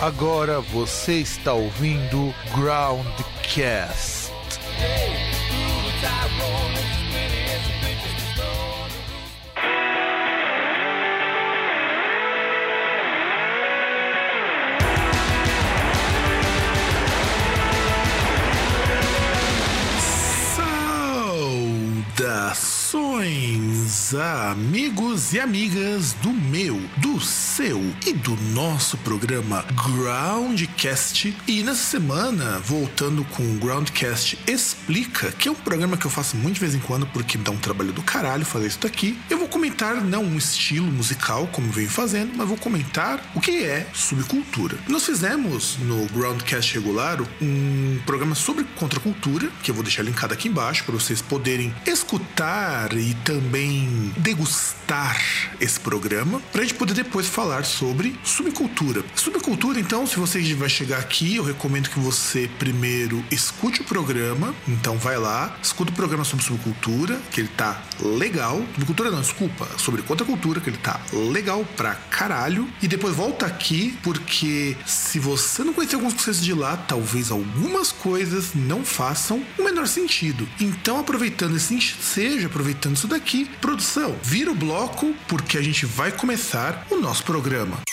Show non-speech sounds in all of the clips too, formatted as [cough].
Agora você está ouvindo Groundcast. Saudações, amigos e amigas do meu, do seu e do nosso programa Groundcast. E nessa semana, voltando com o Groundcast Explica, que é um programa que eu faço muito de vez em quando porque dá um trabalho do caralho fazer isso daqui. Eu vou comentar não um estilo musical como venho fazendo, mas vou comentar o que é subcultura. Nós fizemos no Groundcast regular um programa sobre contracultura, que eu vou deixar linkado aqui embaixo para vocês poderem escutar e também degustar esse programa, para a gente poder depois falar sobre subcultura. Subcultura, então, se você vai chegar aqui, eu recomendo que você primeiro escute o programa. Então, vai lá, escuta o programa sobre subcultura, que ele tá legal. Subcultura não, desculpa, sobre contracultura, que ele tá legal pra caralho. E depois volta aqui, porque se você não conhecer alguns conceitos de lá, talvez algumas coisas não façam o menor sentido. Então, aproveitando esse seja aproveitando isso daqui, produção, vira o bloco, porque a gente vai começar o nosso programa. Gente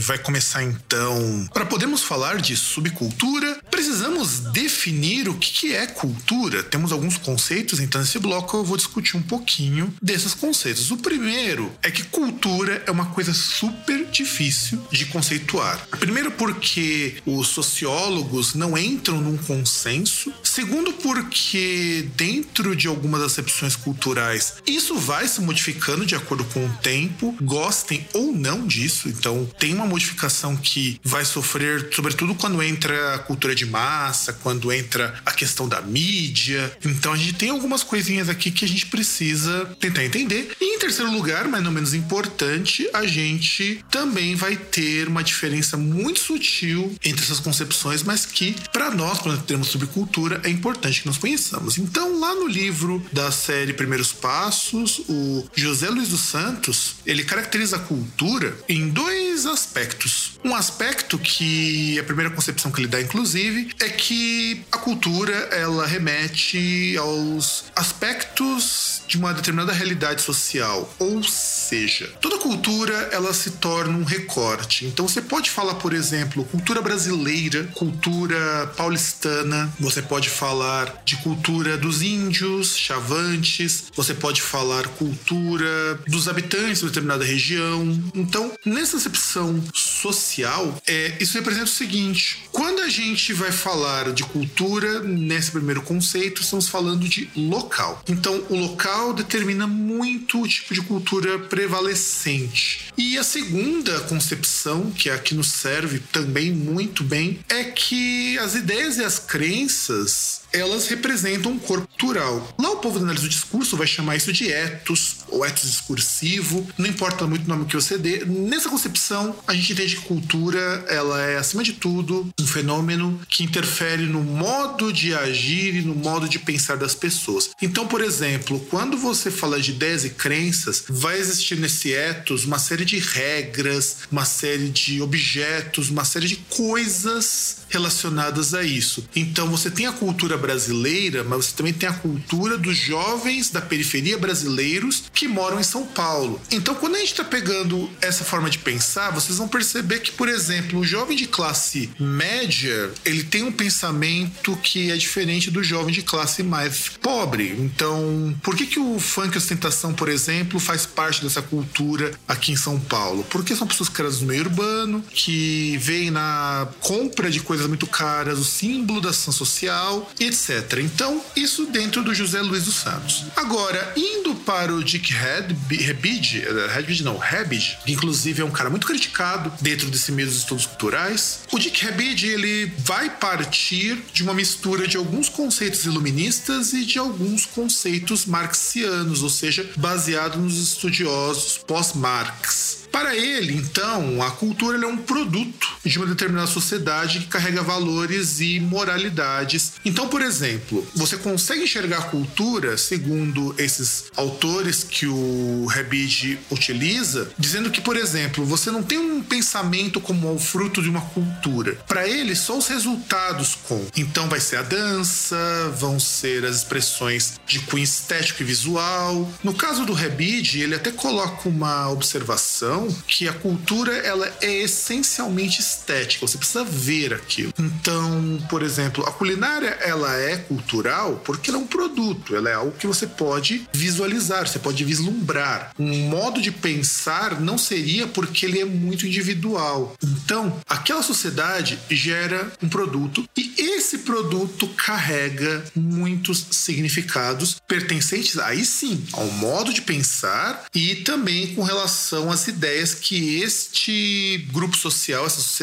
vai começar então. Para podermos falar de subcultura, precisamos definir o que é cultura. Temos alguns conceitos, então nesse bloco eu vou discutir um pouquinho desses conceitos. O primeiro é que cultura é uma coisa super difícil de conceituar. Primeiro, porque os sociólogos não entram num consenso. Segundo, porque dentro de algumas acepções culturais, isso vai se modificando de acordo com o tempo, gostem ou não disso. Então, tem uma modificação que vai sofrer, sobretudo quando entra a cultura de massa, quando entra a questão da mídia. Então, a gente tem algumas coisinhas aqui que a gente precisa tentar entender. E em terceiro lugar, mas não menos importante, a gente também vai ter uma diferença muito sutil entre essas concepções, mas que, para nós, quando temos subcultura, é importante que nós conheçamos. Então, lá no livro da série Primeiros Passos, o José Luiz dos Santos, ele caracteriza a cultura em dois aspectos. Um aspecto que a primeira concepção que ele dá, inclusive, é que a cultura ela remete aos aspectos de uma determinada realidade social, ou seja, toda cultura ela se torna um recorte. Então você pode falar, por exemplo, cultura brasileira, cultura paulistana, você pode falar de cultura dos índios, chavantes, você pode falar cultura dos habitantes de determinada região. Então, nessa acepção social, é, isso representa o seguinte: quando a gente vai falar de cultura, nesse primeiro conceito, estamos falando de local. Então, o local determina muito o tipo de cultura prevalecente. E a segunda concepção, que é a que nos serve também muito bem, é que as ideias e as crenças elas representam um corpo cultural. Lá o povo da análise do discurso vai chamar isso de etos ou etos discursivo, não importa muito o nome que você dê. Nessa concepção, a gente entende que cultura ela é, acima de tudo, um fenômeno que interfere no modo de agir e no modo de pensar das pessoas. Então, por exemplo, quando você fala de ideias e crenças, vai existir nesse etos uma série de regras, uma série de objetos, uma série de coisas relacionadas a isso. Então, você tem a cultura brasileira, mas você também tem a cultura dos jovens da periferia brasileiros que moram em São Paulo. Então, quando a gente está pegando essa forma de pensar, vocês vão perceber que, por exemplo, o jovem de classe média, ele tem um pensamento que é diferente do jovem de classe mais pobre. Então, por que, que o funk ostentação, por exemplo, faz parte dessa cultura aqui em São Paulo? Porque são pessoas criadas no meio urbano, que veem na compra de coisas muito caras o símbolo da ação social, etc. Então, isso dentro do José Luiz dos Santos. Agora, indo para o Dick Hebid, Hebid não, Hebid, que inclusive é um cara muito criticado dentro desse meio dos estudos culturais, o Dick Hebid, ele vai partir de uma mistura de alguns conceitos iluministas e de alguns conceitos marxianos, ou seja, baseado nos estudiosos pós-Marx. Para ele, então, a cultura é um produto de uma determinada sociedade que carrega valores e moralidades. Então, por exemplo, você consegue enxergar a cultura, segundo esses autores que o Rebide utiliza, dizendo que, por exemplo, você não tem um pensamento como o fruto de uma cultura. Para ele, só os resultados com. Então, vai ser a dança, vão ser as expressões de cunho estético e visual. No caso do Rebide, ele até coloca uma observação que a cultura ela é essencialmente estética, você precisa ver aquilo. Então, por exemplo, a culinária ela é cultural porque ela é um produto, ela é algo que você pode visualizar, você pode vislumbrar. Um modo de pensar não seria porque ele é muito individual. Então, aquela sociedade gera um produto e esse produto carrega muitos significados pertencentes aí sim ao modo de pensar e também com relação às ideias que este grupo social, essa sociedade,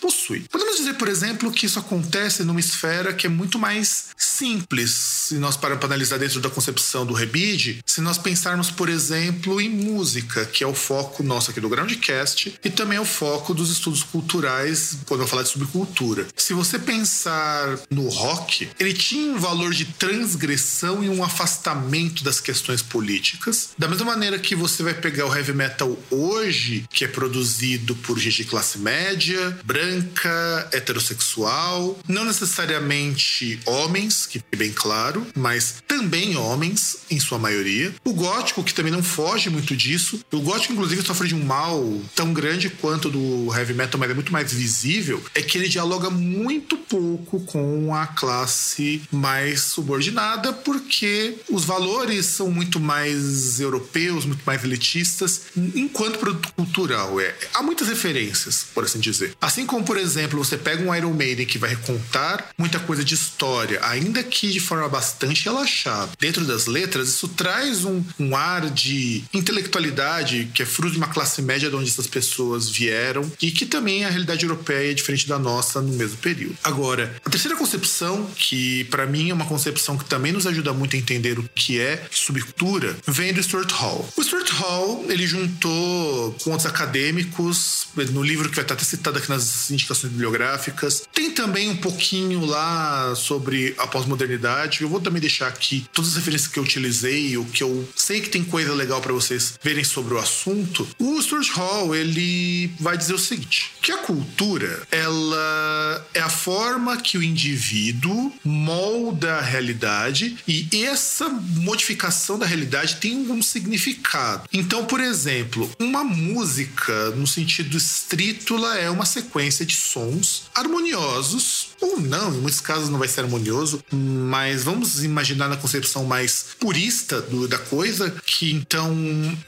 possui. Podemos dizer, por exemplo, que isso acontece numa esfera que é muito mais simples, se nós para analisar dentro da concepção do Rebide, se nós pensarmos, por exemplo, em música, que é o foco nosso aqui do Groundcast, e também é o foco dos estudos culturais, quando eu falar de subcultura. Se você pensar no rock, ele tinha um valor de transgressão e um afastamento das questões políticas. Da mesma maneira que você vai pegar o heavy metal hoje, que é produzido por gente de classe média, branca, heterossexual, não necessariamente homens, que bem claro, mas também homens, em sua maioria. O gótico, que também não foge muito disso. O gótico, inclusive, sofre de um mal tão grande quanto do heavy metal, mas é muito mais visível, é que ele dialoga muito pouco com a classe mais subordinada, porque os valores são muito mais europeus, muito mais elitistas, enquanto produto cultural. É, há muitas referências, por assim dizer. Assim como, por exemplo, você pega um Iron Maiden que vai contar muita coisa de história, ainda que de forma bastante relaxada. Dentro das letras, isso traz um, um ar de intelectualidade que é fruto de uma classe média de onde essas pessoas vieram e que também a realidade europeia é diferente da nossa no mesmo período. Agora, a terceira concepção, que para mim é uma concepção que também nos ajuda muito a entender o que é subcultura, vem do Stuart Hall. O Stuart Hall, ele juntou com outros acadêmicos, no livro que vai estar até citado aqui nas indicações bibliográficas. Tem também um pouquinho lá sobre a pós-modernidade. Eu vou também deixar aqui todas as referências que eu utilizei, o que eu sei que tem coisa legal para vocês verem sobre o assunto. O Stuart Hall, ele vai dizer o seguinte, que a cultura, ela é a forma que o indivíduo molda a realidade e essa modificação da realidade tem um significado. Então, por exemplo, uma música, no sentido estrito, ela é uma sequência de sons harmoniosos, ou não, em muitos casos não vai ser harmonioso, mas vamos imaginar na concepção mais purista do, da coisa, que então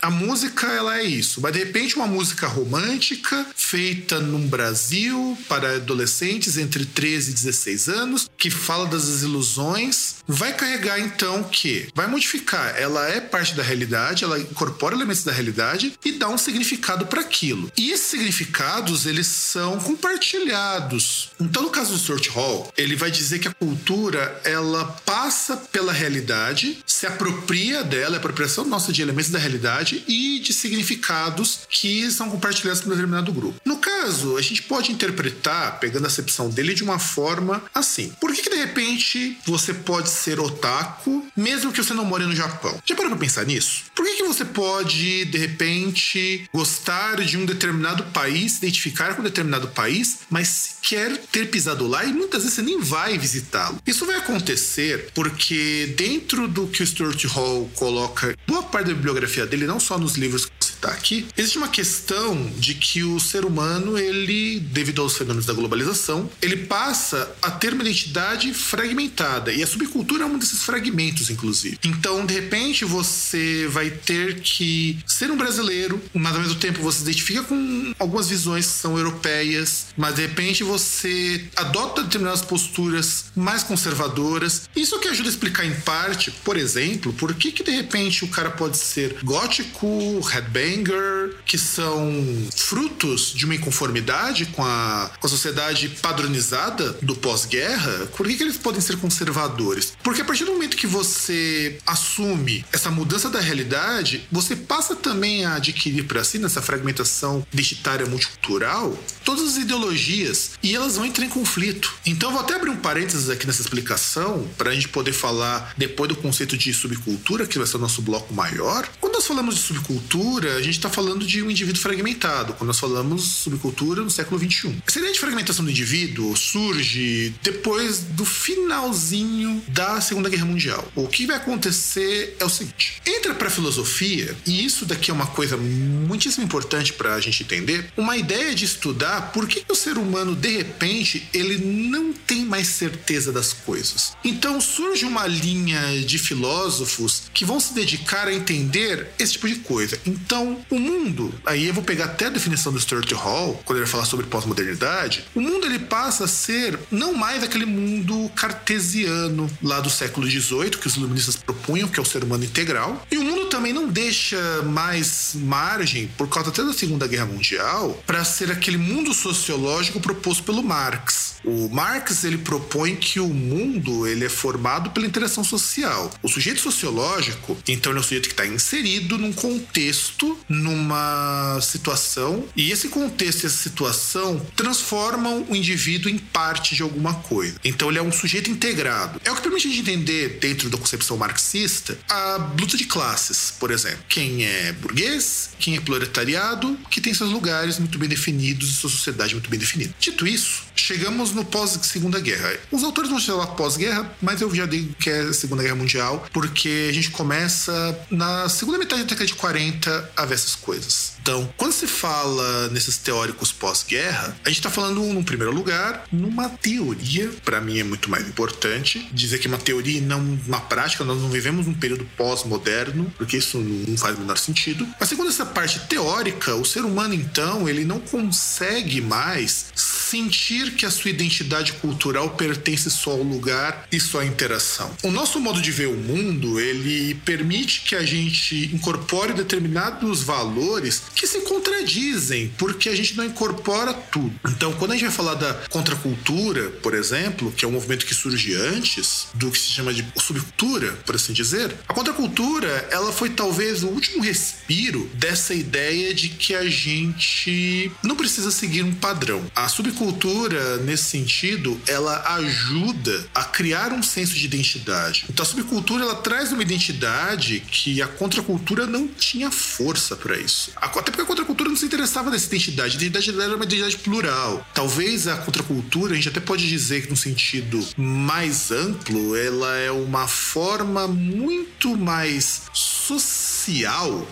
a música ela é isso, mas de repente uma música romântica feita num Brasil para adolescentes entre 13 e 16 anos, que fala das desilusões, vai carregar então que vai modificar, ela é parte da realidade, ela incorpora elementos da realidade e dá um significado para aquilo. E esses significados, eles são compartilhados. Então, no caso do Hall, ele vai dizer que a cultura, ela passa pela realidade, se apropria dela, é apropriação nossa de elementos da realidade e de significados que são compartilhados por um determinado grupo. No caso a gente pode interpretar, pegando a acepção dele, de uma forma assim. Por que, que de repente você pode ser otaku, mesmo que você não more no Japão? Já parou pra pensar nisso? Por que, que você pode, de repente, gostar de um determinado país, se identificar com um determinado país, mas quer ter pisado lá e muitas vezes você nem vai visitá-lo? Isso vai acontecer porque dentro do que o Stuart Hall coloca, boa parte da bibliografia dele, não só nos livros citar aqui, existe uma questão de que o ser humano, ele, devido aos fenômenos da globalização, ele passa a ter uma identidade fragmentada. E a subcultura é um desses fragmentos, inclusive. Então, de repente, você vai ter que ser um brasileiro, mas ao mesmo tempo você se identifica com algumas visões que são europeias, mas de repente você adota determinadas posturas mais conservadoras. Isso que ajuda a explicar em parte, por exemplo, por que, que de repente o cara pode ser gótico, headbang, Que são frutos de uma inconformidade com a, com a sociedade padronizada do pós-guerra, por que, que eles podem ser conservadores? Porque a partir do momento que você assume essa mudança da realidade, você passa também a adquirir para si, nessa fragmentação identitária multicultural, todas as ideologias e elas vão entrar em conflito. Então, vou até abrir um parênteses aqui nessa explicação para a gente poder falar depois do conceito de subcultura, que vai ser o nosso bloco maior. Quando nós falamos de subcultura, gente está falando de um indivíduo fragmentado, quando nós falamos subcultura no século XXI. Essa ideia de fragmentação do indivíduo surge depois do finalzinho da Segunda Guerra Mundial. O que vai acontecer é o seguinte: entra para a filosofia, e isso daqui é uma coisa muitíssimo importante para a gente entender, uma ideia de estudar por que o ser humano, de repente, ele não tem mais certeza das coisas. Então surge uma linha de filósofos que vão se dedicar a entender esse tipo de coisa. Então, o mundo, aí eu vou pegar até a definição do Stuart Hall, quando ele fala sobre pós-modernidade, o mundo ele passa a ser não mais aquele mundo cartesiano lá do século XVIII que os iluministas propunham, que é o ser humano integral, e o mundo também não deixa mais margem, por causa até da Segunda Guerra Mundial, para ser aquele mundo sociológico proposto pelo Marx. O Marx ele propõe que o mundo ele é formado pela interação social. O sujeito sociológico, então, é um sujeito que está inserido num contexto numa situação e esse contexto e essa situação transformam o indivíduo em parte de alguma coisa. Então ele é um sujeito integrado. É o que permite a gente entender, dentro da concepção marxista, a luta de classes, por exemplo. Quem é burguês, quem é proletariado, que tem seus lugares muito bem definidos e sua sociedade muito bem definida. Dito isso, chegamos no pós-segunda guerra. Os autores vão chamar pós-guerra, mas eu já digo que é Segunda Guerra Mundial, porque a gente começa na segunda metade da década de 40 a ver essas coisas. Então, quando se fala nesses teóricos pós-guerra, a gente está falando, num primeiro lugar, numa teoria, para mim é muito mais importante, dizer que é uma teoria e não uma prática, nós não vivemos num período pós-moderno, porque isso não faz o menor sentido. Mas segundo essa parte teórica, o ser humano, então, ele não consegue mais sentir que a sua identidade cultural pertence só ao lugar e só à interação. O nosso modo de ver o mundo, ele permite que a gente incorpore determinados valores que se contradizem, porque a gente não incorpora tudo. Então, quando a gente vai falar da contracultura, por exemplo, que é um movimento que surge antes do que se chama de subcultura, por assim dizer, a contracultura, ela foi talvez o último respiro dessa ideia de que a gente não precisa seguir um padrão. A subcultura subcultura, nesse sentido, ela ajuda a criar um senso de identidade. Então a subcultura ela traz uma identidade que a contracultura não tinha força para isso. Até porque a contracultura não se interessava nessa identidade. A identidade era uma identidade plural. Talvez a contracultura, a gente até pode dizer que no sentido mais amplo, ela é uma forma muito mais social,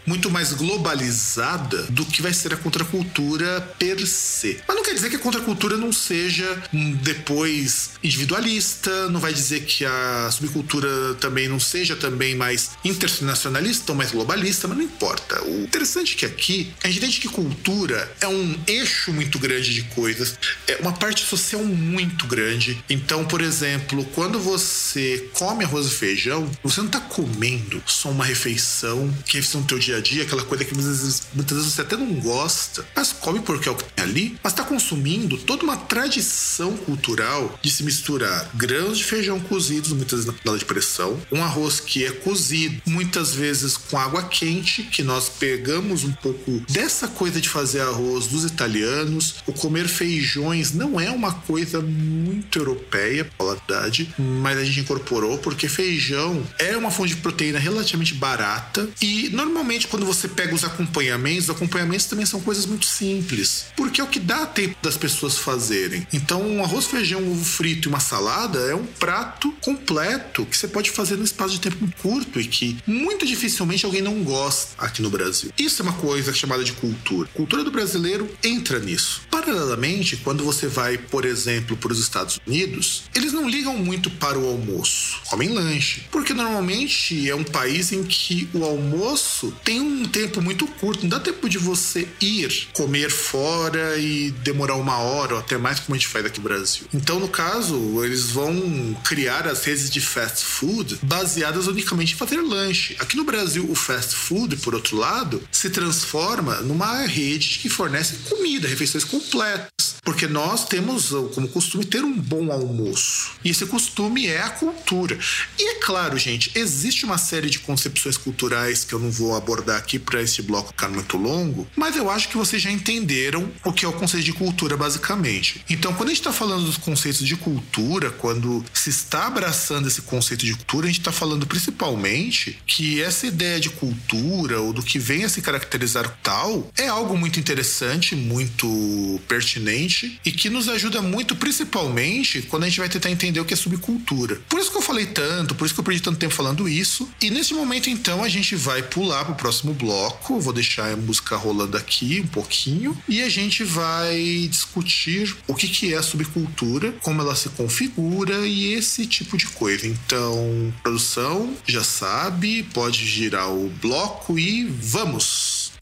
muito mais globalizada do que vai ser a contracultura per se. Mas não quer dizer que a contracultura não seja depois individualista, não vai dizer que a subcultura também não seja também mais internacionalista ou mais globalista, mas não importa. O interessante é que aqui a gente entende que cultura é um eixo muito grande de coisas, é uma parte social muito grande. Então, por exemplo, quando você come arroz e feijão, você não está comendo só uma refeição que é no teu dia a dia, aquela coisa que muitas vezes, muitas vezes você até não gosta, mas come porque é o que tem ali, mas está consumindo toda uma tradição cultural de se misturar grãos de feijão cozidos, muitas vezes na panela de pressão, um arroz que é cozido, muitas vezes com água quente, que nós pegamos um pouco dessa coisa de fazer arroz dos italianos. O comer feijões não é uma coisa muito europeia, pela verdade, mas a gente incorporou porque feijão é uma fonte de proteína relativamente barata e normalmente quando você pega os acompanhamentos, os acompanhamentos também são coisas muito simples, porque é o que dá tempo das pessoas fazerem. Então, um arroz, feijão, ovo frito e uma salada é um prato completo que você pode fazer num espaço de tempo curto e que muito dificilmente alguém não gosta aqui no Brasil. Isso é uma coisa chamada de cultura. A cultura do brasileiro entra nisso. Paralelamente, quando você vai, por exemplo, para os Estados Unidos, eles não ligam muito para o almoço, comem lanche, porque normalmente é um país em que o almoço tem um tempo muito curto, não dá tempo de você ir comer fora e demorar uma hora ou até mais como a gente faz aqui no Brasil. Então, no caso, eles vão criar as redes de fast food baseadas unicamente em fazer lanche. Aqui no Brasil, o fast food, por outro lado, se transforma numa rede que fornece comida, refeições completas. Porque nós temos como costume ter um bom almoço. E esse costume é a cultura. E é claro, gente, existe uma série de concepções culturais que eu não vou abordar aqui para esse bloco ficar muito longo, mas eu acho que vocês já entenderam o que é o conceito de cultura, basicamente. Então, quando a gente está falando dos conceitos de cultura, quando se está abraçando esse conceito de cultura, a gente está falando principalmente que essa ideia de cultura ou do que vem a se caracterizar tal é algo muito interessante, muito pertinente e que nos ajuda muito, principalmente quando a gente vai tentar entender o que é subcultura. Por isso que eu falei tanto, por isso que eu perdi tanto tempo falando isso. E nesse momento, então, a gente vai pular para o próximo bloco. vou deixar a música rolando aqui um pouquinho e a gente vai discutir o que, que é a subcultura, como ela se configura e esse tipo de coisa. Então, produção já sabe, pode girar o bloco e vamos!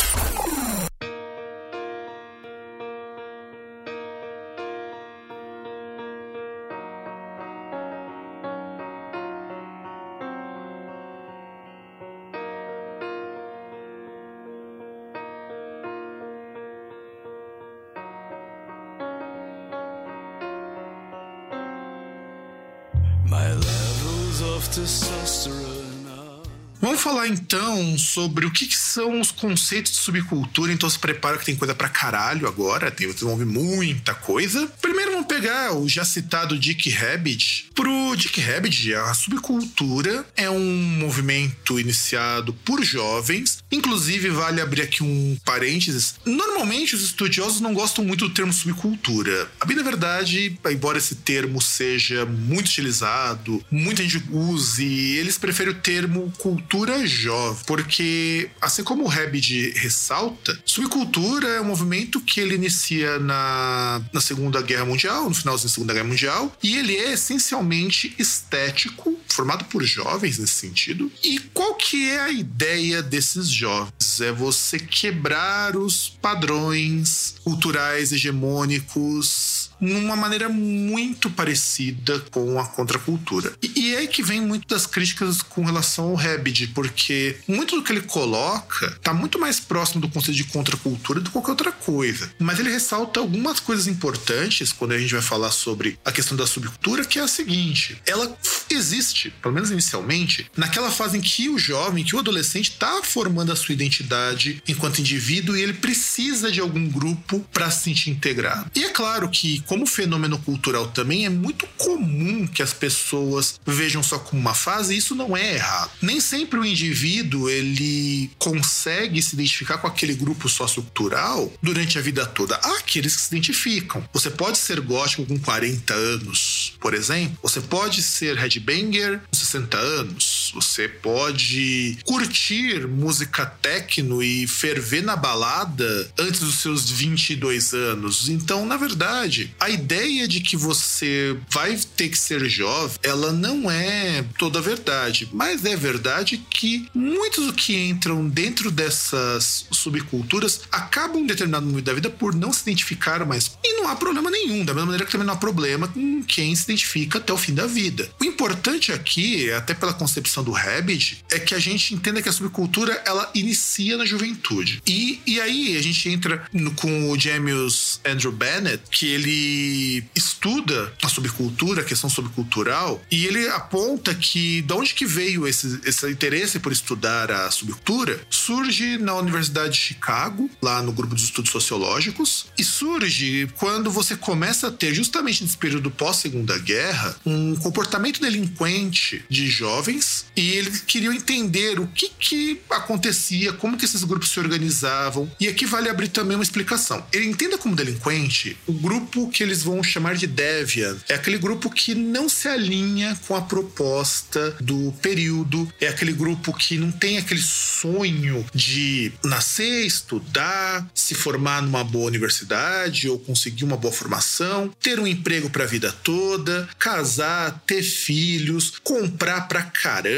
Vamos falar então sobre o que, que, são os conceitos de subcultura. Então se prepara que tem coisa pra caralho agora. Tem, vocês vão ouvir muita coisa. Primeiro vamos pegar o já citado Dick Rabbit. Pro Dick Rabbit, a subcultura é um movimento iniciado por jovens. Inclusive, vale abrir aqui um parênteses. Normalmente os estudiosos não gostam muito do termo subcultura. A bem na verdade, embora esse termo seja muito utilizado, muita gente use, eles preferem o termo cultura jovem, porque assim como o Rebid ressalta, subcultura é um movimento que ele inicia na, na Segunda Guerra Mundial, no finalzinho da Segunda Guerra Mundial, e ele é essencialmente estético, formado por jovens nesse sentido. E qual que é a ideia desses jovens? É você quebrar os padrões culturais hegemônicos numa maneira muito parecida com a contracultura. E, e é que vem muito das críticas com relação ao Rebid, porque muito do que ele coloca está muito mais próximo do conceito de contracultura do que qualquer outra coisa. Mas ele ressalta algumas coisas importantes quando a gente vai falar sobre a questão da subcultura, que é a seguinte: ela existe, pelo menos inicialmente, naquela fase em que o jovem, que o adolescente está formando a sua identidade enquanto indivíduo e ele precisa de algum grupo para se sentir integrado. E é claro que como fenômeno cultural também, é muito comum que as pessoas vejam só como uma fase, e isso não é errado. Nem sempre o indivíduo ele consegue se identificar com aquele grupo sociocultural durante a vida toda. Há aqueles que se identificam. Você pode ser gótico com 40 anos, por exemplo. Você pode ser headbanger com 60 anos. Você pode curtir música techno e ferver na balada antes dos seus 22 anos. Então, na verdade, a ideia de que você vai ter que ser jovem, ela não é toda verdade, mas é verdade que muitos do que entram dentro dessas subculturas acabam em determinado momento da vida por não se identificar mais. E não há problema nenhum, da mesma maneira que também não há problema com quem se identifica até o fim da vida. O importante aqui, até pela concepção introdução do Rabbit é que a gente entenda que a subcultura ela inicia na juventude. E, e aí a gente entra no, com o James Andrew Bennett, que ele estuda a subcultura, a questão subcultural, e ele aponta que de onde que veio esse, esse interesse por estudar a subcultura surge na Universidade de Chicago, lá no grupo de estudos sociológicos, e surge quando você começa a ter, justamente nesse período pós-segunda guerra, um comportamento delinquente de jovens, e eles queriam entender o que que acontecia, como que esses grupos se organizavam, e aqui vale abrir também uma explicação. Ele entenda como delinquente o grupo que eles vão chamar de Deviant, é aquele grupo que não se alinha com a proposta do período, é aquele grupo que não tem aquele sonho de nascer, estudar, se formar numa boa universidade ou conseguir uma boa formação, ter um emprego para a vida toda, casar, ter filhos, comprar pra caramba.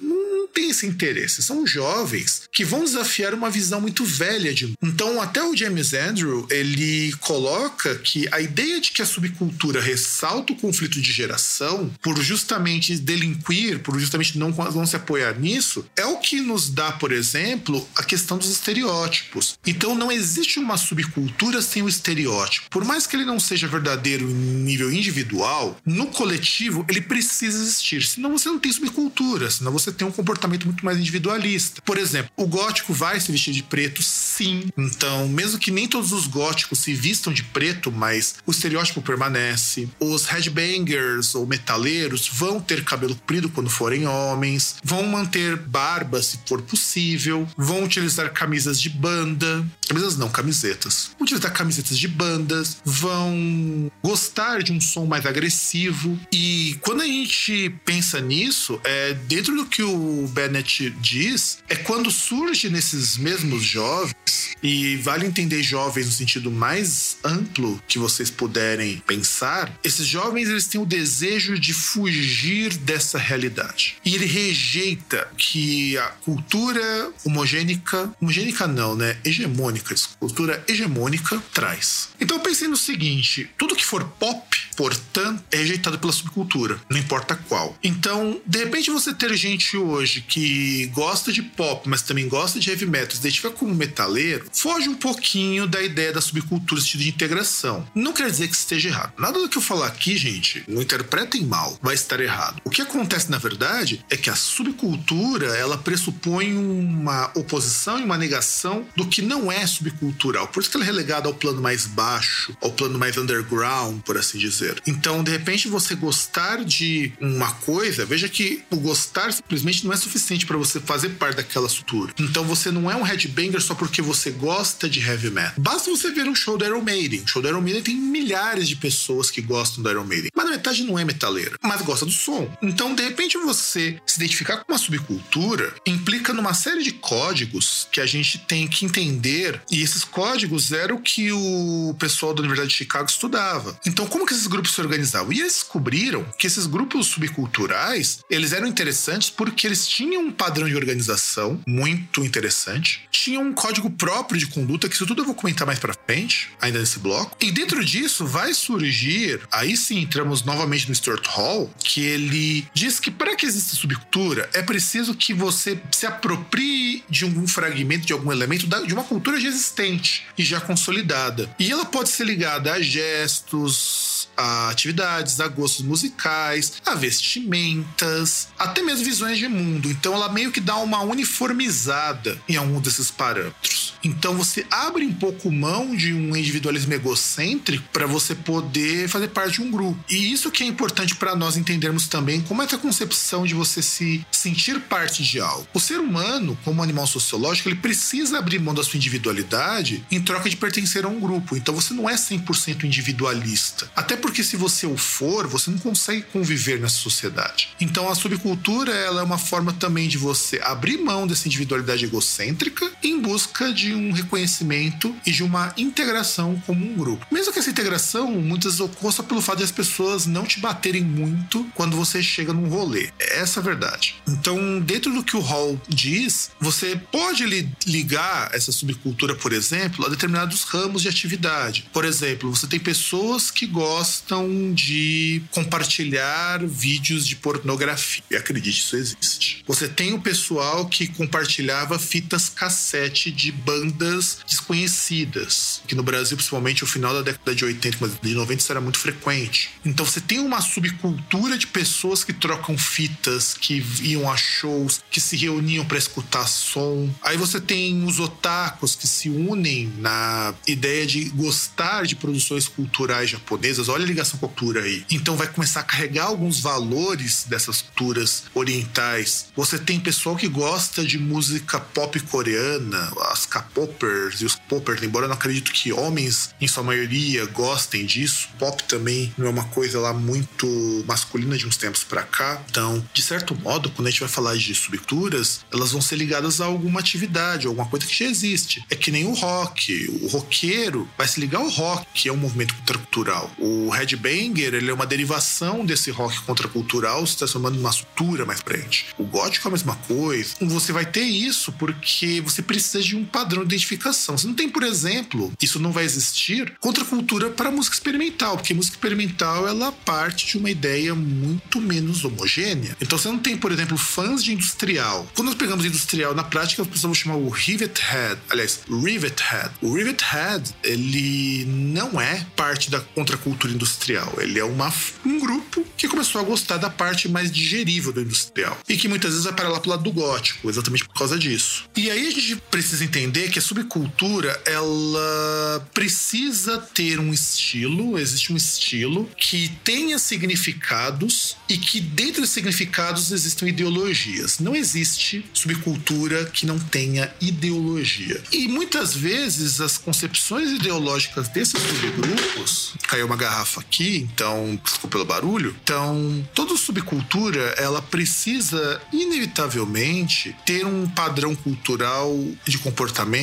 Não tem esse interesse. São jovens que vão desafiar uma visão muito velha de. Então, até o James Andrew ele coloca que a ideia de que a subcultura ressalta o conflito de geração por justamente delinquir, por justamente não, não se apoiar nisso, é o que nos dá, por exemplo, a questão dos estereótipos. Então, não existe uma subcultura sem o estereótipo. Por mais que ele não seja verdadeiro em nível individual, no coletivo ele precisa existir. Senão você não tem subcultura, senão você tem um comportamento comportamento muito mais individualista. Por exemplo, o gótico vai se vestir de preto, sim. Então, mesmo que nem todos os góticos se vistam de preto, mas o estereótipo permanece. Os headbangers ou metaleiros vão ter cabelo comprido quando forem homens, vão manter barba se for possível, vão utilizar camisas de banda, camisas não, camisetas. Vão utilizar camisetas de bandas, vão gostar de um som mais agressivo. E quando a gente pensa nisso, é dentro do que o Bennett diz é quando surge nesses mesmos jovens, e vale entender jovens no sentido mais amplo que vocês puderem pensar, esses jovens eles têm o desejo de fugir dessa realidade. E ele rejeita que a cultura homogênica, homogênica não, né? Hegemônica, cultura hegemônica traz. Então pensei no seguinte, tudo que for pop, portanto, é rejeitado pela subcultura, não importa qual. Então, de repente você ter gente hoje que gosta de pop, mas também gosta de heavy metal, se identifica como metaleiro, foge um pouquinho da ideia da subcultura sentido de integração. Não quer dizer que esteja errado. Nada do que eu falar aqui, gente, não interpretem mal, vai estar errado. O que acontece na verdade é que a subcultura ela pressupõe uma oposição e uma negação do que não é subcultural. Por isso que ela é relegada ao plano mais baixo, ao plano mais underground, por assim dizer. Então, de repente, você gostar de uma coisa, veja que o gostar simplesmente não é suficiente para você fazer parte daquela estrutura. Então você não é um headbanger só porque você gosta de heavy metal. Basta você ver um show do Iron Maiden. O show do Iron Maiden tem milhares de pessoas que gostam do Iron Maiden. Mas na metade não é metaleira, mas gosta do som. Então, de repente, você se identificar com uma subcultura implica numa série de códigos que a gente tem que entender. E esses códigos eram o que o pessoal da Universidade de Chicago estudava. Então, como que esses grupos se organizavam? E eles descobriram que esses grupos subculturais, eles eram interessantes porque eles tinham um padrão de organização muito interessante, tinham um código próprio de conduta, que isso tudo eu vou comentar mais para frente, ainda nesse bloco. E dentro disso vai surgir, aí sim entramos novamente no Stuart Hall, que ele diz que para que exista subcultura é preciso que você se aproprie de algum fragmento, de algum elemento de uma cultura já existente e já consolidada. E ela pode ser ligada a gestos, a atividades, a gostos musicais, a vestimentas, até mesmo visões de mundo. Então ela meio que dá uma uniformizada em algum desses parâmetros. Então você abre um pouco mão de um individualismo egocêntrico para você poder fazer parte de um grupo. E isso que é importante para nós entendermos também como é que a concepção de você se sentir parte de algo. O ser humano, como animal sociológico, ele precisa abrir mão da sua individualidade em troca de pertencer a um grupo. Então você não é 100% individualista. Até porque se você o for, você não consegue conviver nessa sociedade. Então a subcultura ela é uma forma também de você abrir mão dessa individualidade egocêntrica em busca de de um reconhecimento e de uma integração como um grupo. Mesmo que essa integração muitas vezes ocorra pelo fato de as pessoas não te baterem muito quando você chega num rolê. Essa é a verdade. Então, dentro do que o Hall diz, você pode ligar essa subcultura, por exemplo, a determinados ramos de atividade. Por exemplo, você tem pessoas que gostam de compartilhar vídeos de pornografia. E acredite, isso existe. Você tem o pessoal que compartilhava fitas cassete de bandas desconhecidas, que no Brasil, principalmente no final da década de 80, mas de 90 isso era muito frequente. Então você tem uma subcultura de pessoas que trocam fitas, que iam a shows, que se reuniam para escutar som. Aí você tem os otakus que se unem na ideia de gostar de produções culturais japonesas. Olha a ligação com a cultura aí. Então vai começar a carregar alguns valores dessas culturas orientais. Você tem pessoal que gosta de música pop coreana, as K-popers e os poppers, embora eu não acredito que homens, em sua maioria, gostem disso. Pop também não é uma coisa lá muito masculina de uns tempos para cá. Então, de certo modo, quando a gente vai falar de subculturas, elas vão ser ligadas a alguma atividade, alguma coisa que já existe. É que nem o rock. O roqueiro vai se ligar ao rock, que é um movimento contracultural. O headbanger, ele é uma derivação desse rock contracultural se transformando numa estrutura mais frente. O gótico é a mesma coisa. Você vai ter isso porque você precisa de um padrão de identificação. Você não tem, por exemplo, isso não vai existir contracultura para música experimental, porque música experimental ela parte de uma ideia muito menos homogênea. Então você não tem, por exemplo, fãs de industrial. Quando nós pegamos industrial na prática, nós precisamos chamar o Rivet Head, aliás, Rivet Head. O Rivet Head, ele não é parte da contracultura industrial, ele é uma, um grupo que começou a gostar da parte mais digerível do industrial e que muitas vezes vai para lá pro lado do gótico, exatamente por causa disso. E aí a gente precisa entender que a subcultura ela precisa ter um estilo, existe um estilo que tenha significados e que dentro dos significados existam ideologias. Não existe subcultura que não tenha ideologia. E muitas vezes as concepções ideológicas desses subgrupos, caiu uma garrafa aqui, então desculpa pelo barulho. Então, toda subcultura ela precisa inevitavelmente ter um padrão cultural de comportamento,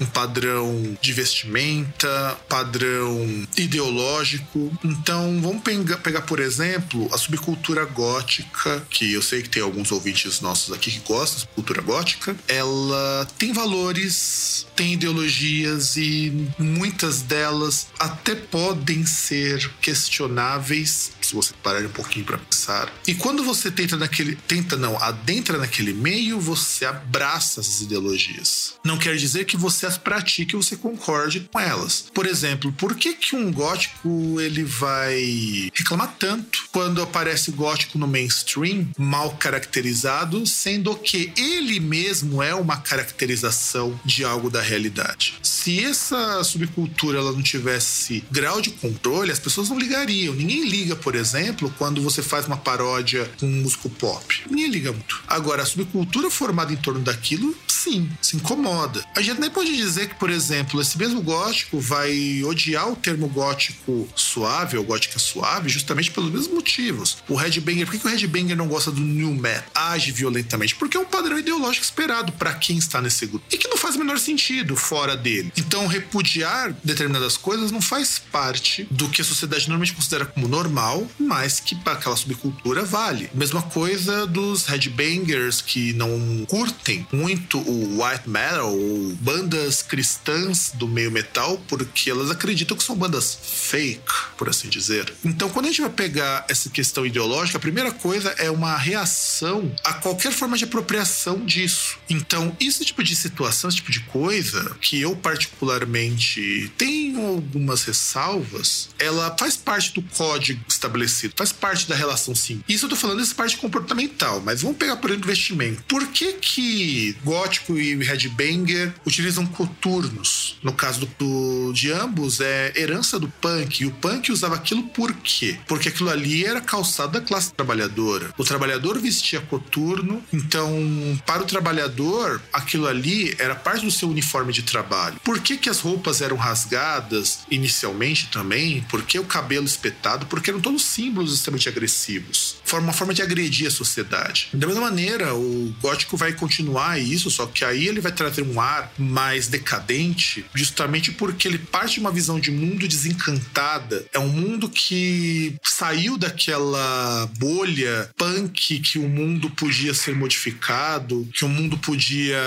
um padrão de vestimenta, padrão ideológico. Então, vamos pegar, pegar por exemplo, a subcultura gótica, que eu sei que tem alguns ouvintes nossos aqui que gostam da cultura gótica. Ela tem valores, tem ideologias e muitas delas até podem ser questionáveis se você parar um pouquinho para pensar. E quando você tenta naquele, tenta não, adentra naquele meio, você abraça essas ideologias. Não quer dizer que você as pratique e você concorde com elas. Por exemplo, por que que um gótico ele vai reclamar tanto quando aparece gótico no mainstream, mal caracterizado, sendo que ele mesmo é uma caracterização de algo da realidade? Se essa subcultura ela não tivesse grau de controle, as pessoas não ligariam. Ninguém liga, por exemplo, quando você faz uma paródia com um músico pop. Ninguém liga muito. Agora, a subcultura formada em torno daquilo, sim, se incomoda. A gente nem pode dizer que, por exemplo, esse mesmo gótico vai odiar o termo gótico suave ou gótica suave justamente pelos mesmos motivos. O headbanger, por que, o headbanger não gosta do new metal? Age violentamente? Porque é um padrão ideológico esperado para quem está nesse grupo e que não faz o menor sentido fora dele. Então, repudiar determinadas coisas não faz parte do que a sociedade normalmente considera como normal, mas que para aquela subcultura vale. Mesma coisa dos headbangers que não curtem muito o white metal ou bandas cristãs do meio metal porque elas acreditam que são bandas fake, por assim dizer. Então, quando a gente vai pegar essa questão ideológica, a primeira coisa é uma reação a qualquer forma de apropriação disso. Então, esse tipo de situação, esse tipo de coisa, que eu particularmente tenho algumas ressalvas, ela faz parte do código estabelecido, faz parte da relação sim. Isso eu tô falando dessa parte comportamental, mas vamos pegar por investimento. Por que que gótico e headbanger utilizam coturnos? No caso do, do, de ambos, é herança do punk. E o punk usava aquilo por quê? Porque aquilo ali era calçado da classe trabalhadora. O trabalhador vestia coturno, então, para o trabalhador, aquilo ali era parte do seu uniforme de trabalho. Por que, que as roupas eram rasgadas inicialmente também? Por que o cabelo espetado? Porque eram todos símbolos extremamente agressivos. Forma uma forma de agredir a sociedade. Da mesma maneira, o gótico vai continuar isso, só que aí ele vai trazer um ar mais decadente, justamente porque ele parte de uma visão de mundo desencantada. É um mundo que saiu daquela bolha punk que o mundo podia ser modificado, que o mundo podia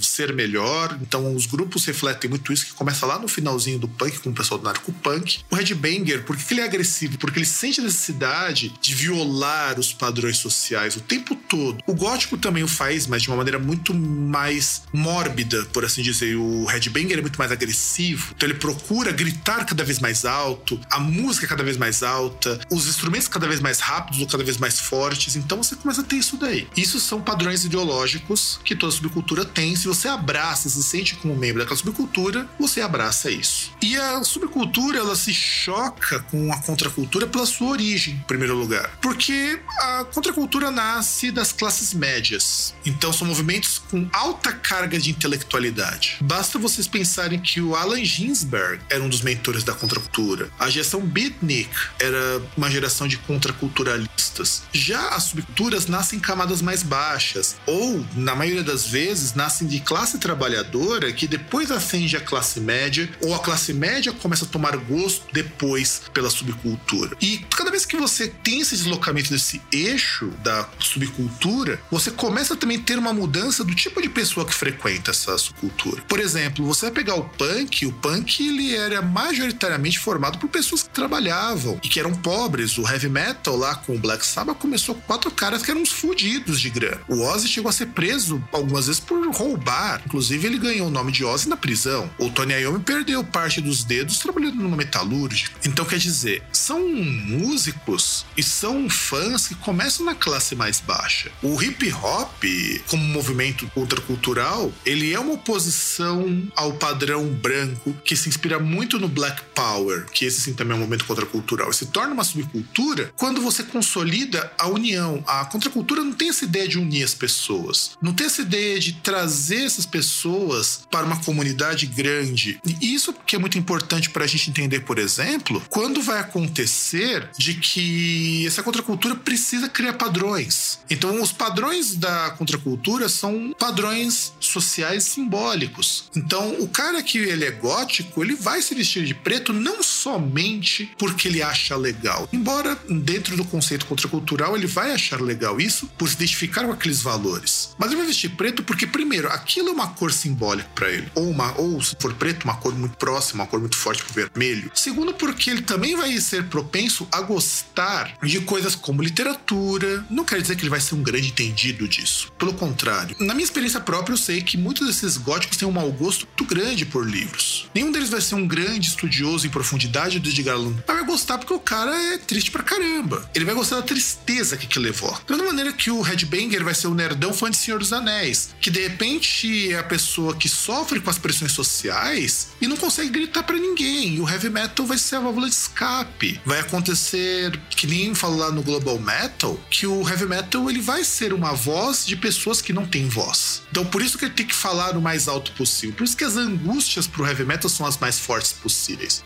ser melhor. Então os grupos refletem muito isso, que começa lá no finalzinho do punk, com o pessoal do narco-punk. O Headbanger, por que ele é agressivo? Porque ele sente a necessidade de violar os padrões sociais o tempo todo. O gótico também o faz, mas de uma maneira muito mais mórbida, por assim dizer. O Headbanger é muito mais agressivo, então ele procura gritar cada vez mais alto, a música cada vez mais alta, os instrumentos cada vez mais rápidos ou cada vez mais fortes. Então você começa a ter isso daí. Isso são padrões ideológicos que toda subcultura tem. Se você abraça, se sente como membro daquela subcultura, você abraça isso. E a subcultura, ela se choca com a contracultura pela sua origem, em primeiro lugar. Porque a contracultura nasce das classes médias. Então são movimentos com alta carga de intelectualidade. Basta vocês pensarem que o Alan Ginsberg era um dos mentores da contracultura. A geração beatnik era uma geração de contraculturalistas. Já as subculturas nascem em camadas mais baixas, ou, na maioria das vezes, nascem de classe trabalhadora que depois ascende à classe média, ou a classe média começa a tomar gosto depois pela subcultura. E cada vez que você tem esse deslocamento desse eixo da subcultura, você começa também a ter uma mudança do tipo de pessoa que frequenta essa subcultura. Por exemplo, você vai pegar o punk, o punk ele era majoritariamente formado por pessoas que trabalhavam e que eram pobres. O heavy metal lá com o Black Sabbath começou com quatro caras que eram uns fudidos de grana. O Ozzy chegou a ser preso algumas vezes por roubar. Inclusive, ele ganhou o nome de Ozzy na prisão. O Tony Iommi perdeu parte dos dedos trabalhando numa metalúrgica. Então, quer dizer, são músicos e são fãs que começam na classe mais baixa. O hip hop, como movimento contracultural, ele é uma oposição ao padrão branco que se inspira muito no Black Power, que esse sim também é um movimento contracultural. E se torna uma subcultura quando você consolida a união. A contracultura não tem essa ideia de unir as pessoas, não tem essa ideia de trazer essas pessoas para uma comunidade grande. E isso que é muito importante para a gente entender, por exemplo, quando vai acontecer de que essa contracultura precisa criar padrões. Então, os padrões da contracultura são padrões sociais simbólicos. Então, o cara que ele é gótico, ele vai se vestir de preto não somente porque ele acha legal. Embora dentro do conceito contracultural ele vai achar legal isso por se identificar com aqueles valores. Mas ele vai vestir preto porque primeiro, aquilo é uma cor simbólica para ele, ou uma ou se for preto, uma cor muito próxima, uma cor muito forte pro vermelho. Segundo, porque ele também vai ser propenso a gostar de coisas como literatura. Não quer dizer que ele vai ser um grande entendido disso. Pelo contrário, na minha experiência própria, eu sei que muitos desses góticos têm um mau gosto muito grande por livros. Nenhum deles vai ser um grande estudioso em profundidade do Edgar Allan mas vai gostar porque o cara é triste pra caramba. Ele vai gostar da tristeza que aquilo levou. Da mesma maneira que o Headbanger vai ser o nerdão fã de Senhor dos Anéis, que de repente é a pessoa que sofre com as pressões sociais e não consegue gritar para ninguém. E o heavy metal vai ser a válvula de escape. Vai acontecer, que nem falo lá no Global Metal, que o heavy metal ele vai ser uma voz de pessoas que não têm voz. Então por isso que ele tem que falar o mais alto possível. Por isso que as angústias pro heavy metal são as mais fortes possíveis.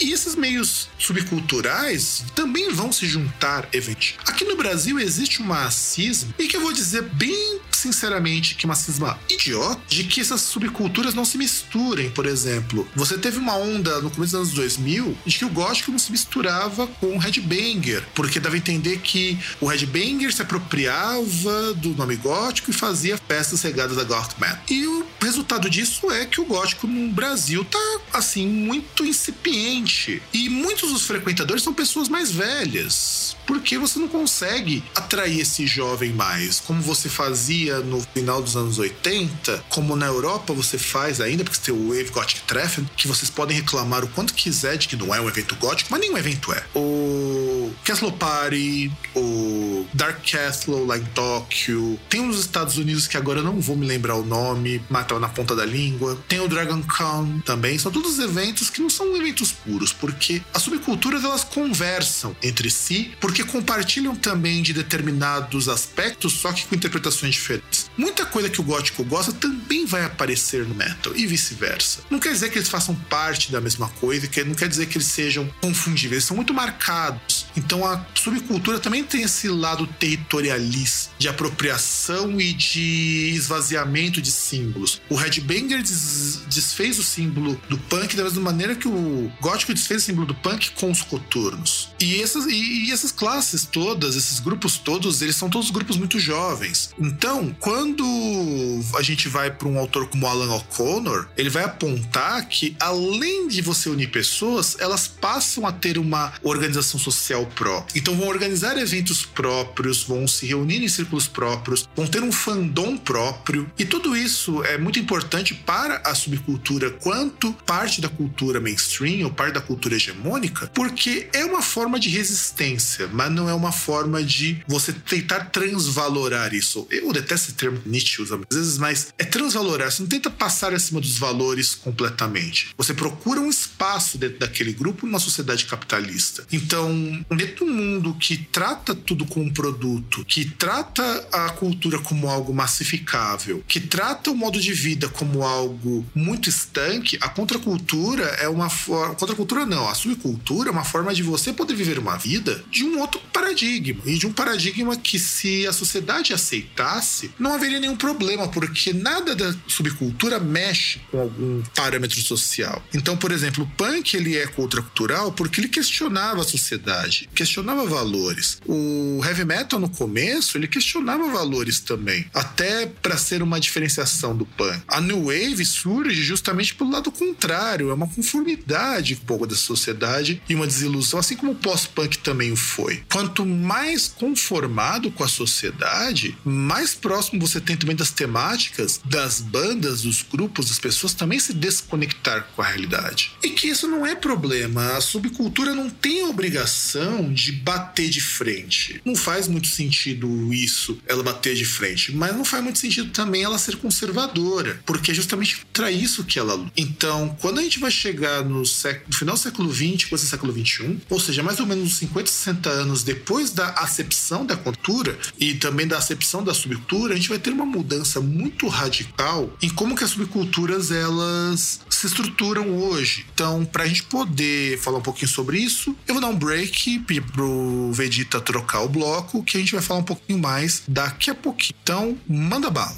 E esses meios subculturais também vão se juntar eventualmente. Aqui no Brasil existe uma cisma, e que eu vou dizer bem sinceramente que uma cisma idiota de que essas subculturas não se misturem, por exemplo. Você teve uma onda no começo dos anos 2000 de que o gótico não se misturava com o headbanger, porque dava a entender que o headbanger se apropriava do nome gótico e fazia festas regadas a goth metal. E o resultado disso é que o gótico no Brasil tá assim muito incipiente e muitos dos frequentadores são pessoas mais velhas, porque você não consegue atrair esse jovem mais como você fazia no final dos anos 80, como na Europa você faz ainda, porque tem o Wave Gothic Treffen, que vocês podem reclamar o quanto quiser de que não é um evento gótico, mas nenhum evento é. O Castle Party, o Dark Castle lá em Tóquio, tem uns Estados Unidos que agora eu não vou me lembrar o nome, mas tava na ponta da língua. Tem o Dragon Con também, são todos eventos que não são eventos puros, porque as subculturas elas conversam entre si, porque compartilham também de determinados aspectos, só que com interpretações diferentes. Muita coisa que o gótico gosta também vai aparecer no metal e vice-versa. Não quer dizer que eles façam parte da mesma coisa, não quer dizer que eles sejam confundíveis, eles são muito marcados Então a subcultura também tem esse lado territorialista, de apropriação e de esvaziamento de símbolos. O Headbanger des desfez o símbolo do punk da mesma maneira que o gótico desfez o símbolo do punk com os coturnos. E essas, e, e essas classes todas, esses grupos todos, eles são todos grupos muito jovens. Então, quando a gente vai para um autor como Alan O'Connor, ele vai apontar que além de você unir pessoas, elas passam a ter uma organização social própria. Então vão organizar eventos próprios, vão se reunir em círculos próprios, vão ter um fandom próprio. E tudo isso é muito importante para a subcultura quanto parte da cultura mainstream ou parte da cultura hegemônica, porque é uma forma de resistência, mas não é uma forma de você tentar transvalorar isso. Eu detesto esse termo Nietzsche usa às vezes, mas é transvalorar. Você não tenta passar acima dos valores completamente. Você procura um espaço dentro daquele grupo numa sociedade capitalista. Então, dentro do mundo que trata tudo como um produto, que trata a cultura como algo massificável, que trata o modo de vida como algo muito estanque, a contracultura é uma forma. Contracultura não, a subcultura é uma forma de você poder viver uma vida de um outro paradigma. E de um paradigma que, se a sociedade aceitasse, não haveria nenhum problema, porque nada da subcultura mexe com algum parâmetro social. Então, por exemplo, o punk ele é contracultural porque ele questionava a sociedade, questionava valores. O heavy metal no começo ele questionava valores também, até para ser uma diferenciação do punk. A new wave surge justamente pelo lado contrário, é uma conformidade um pouco da sociedade e uma desilusão, assim como o pós-punk também foi. Quanto mais conformado com a sociedade, mais próximo você tem também das temáticas das bandas, dos grupos, das pessoas também se desconectar com a realidade. E que isso não é problema. A subcultura não tem a de bater de frente. Não faz muito sentido isso, ela bater de frente. Mas não faz muito sentido também ela ser conservadora, porque é justamente para isso que ela luta. Então, quando a gente vai chegar no, século, no final do século XX, coisa século XXI, ou seja, mais ou menos uns 50, 60 anos depois da acepção da cultura e também da acepção da subcultura, a gente vai ter uma mudança muito radical em como que as subculturas elas se estruturam hoje. Então, para a gente poder falar um pouquinho sobre isso, eu vou dar um break, pedir pro Vegeta trocar o bloco, que a gente vai falar um pouquinho mais daqui a pouquinho. Então, manda bala.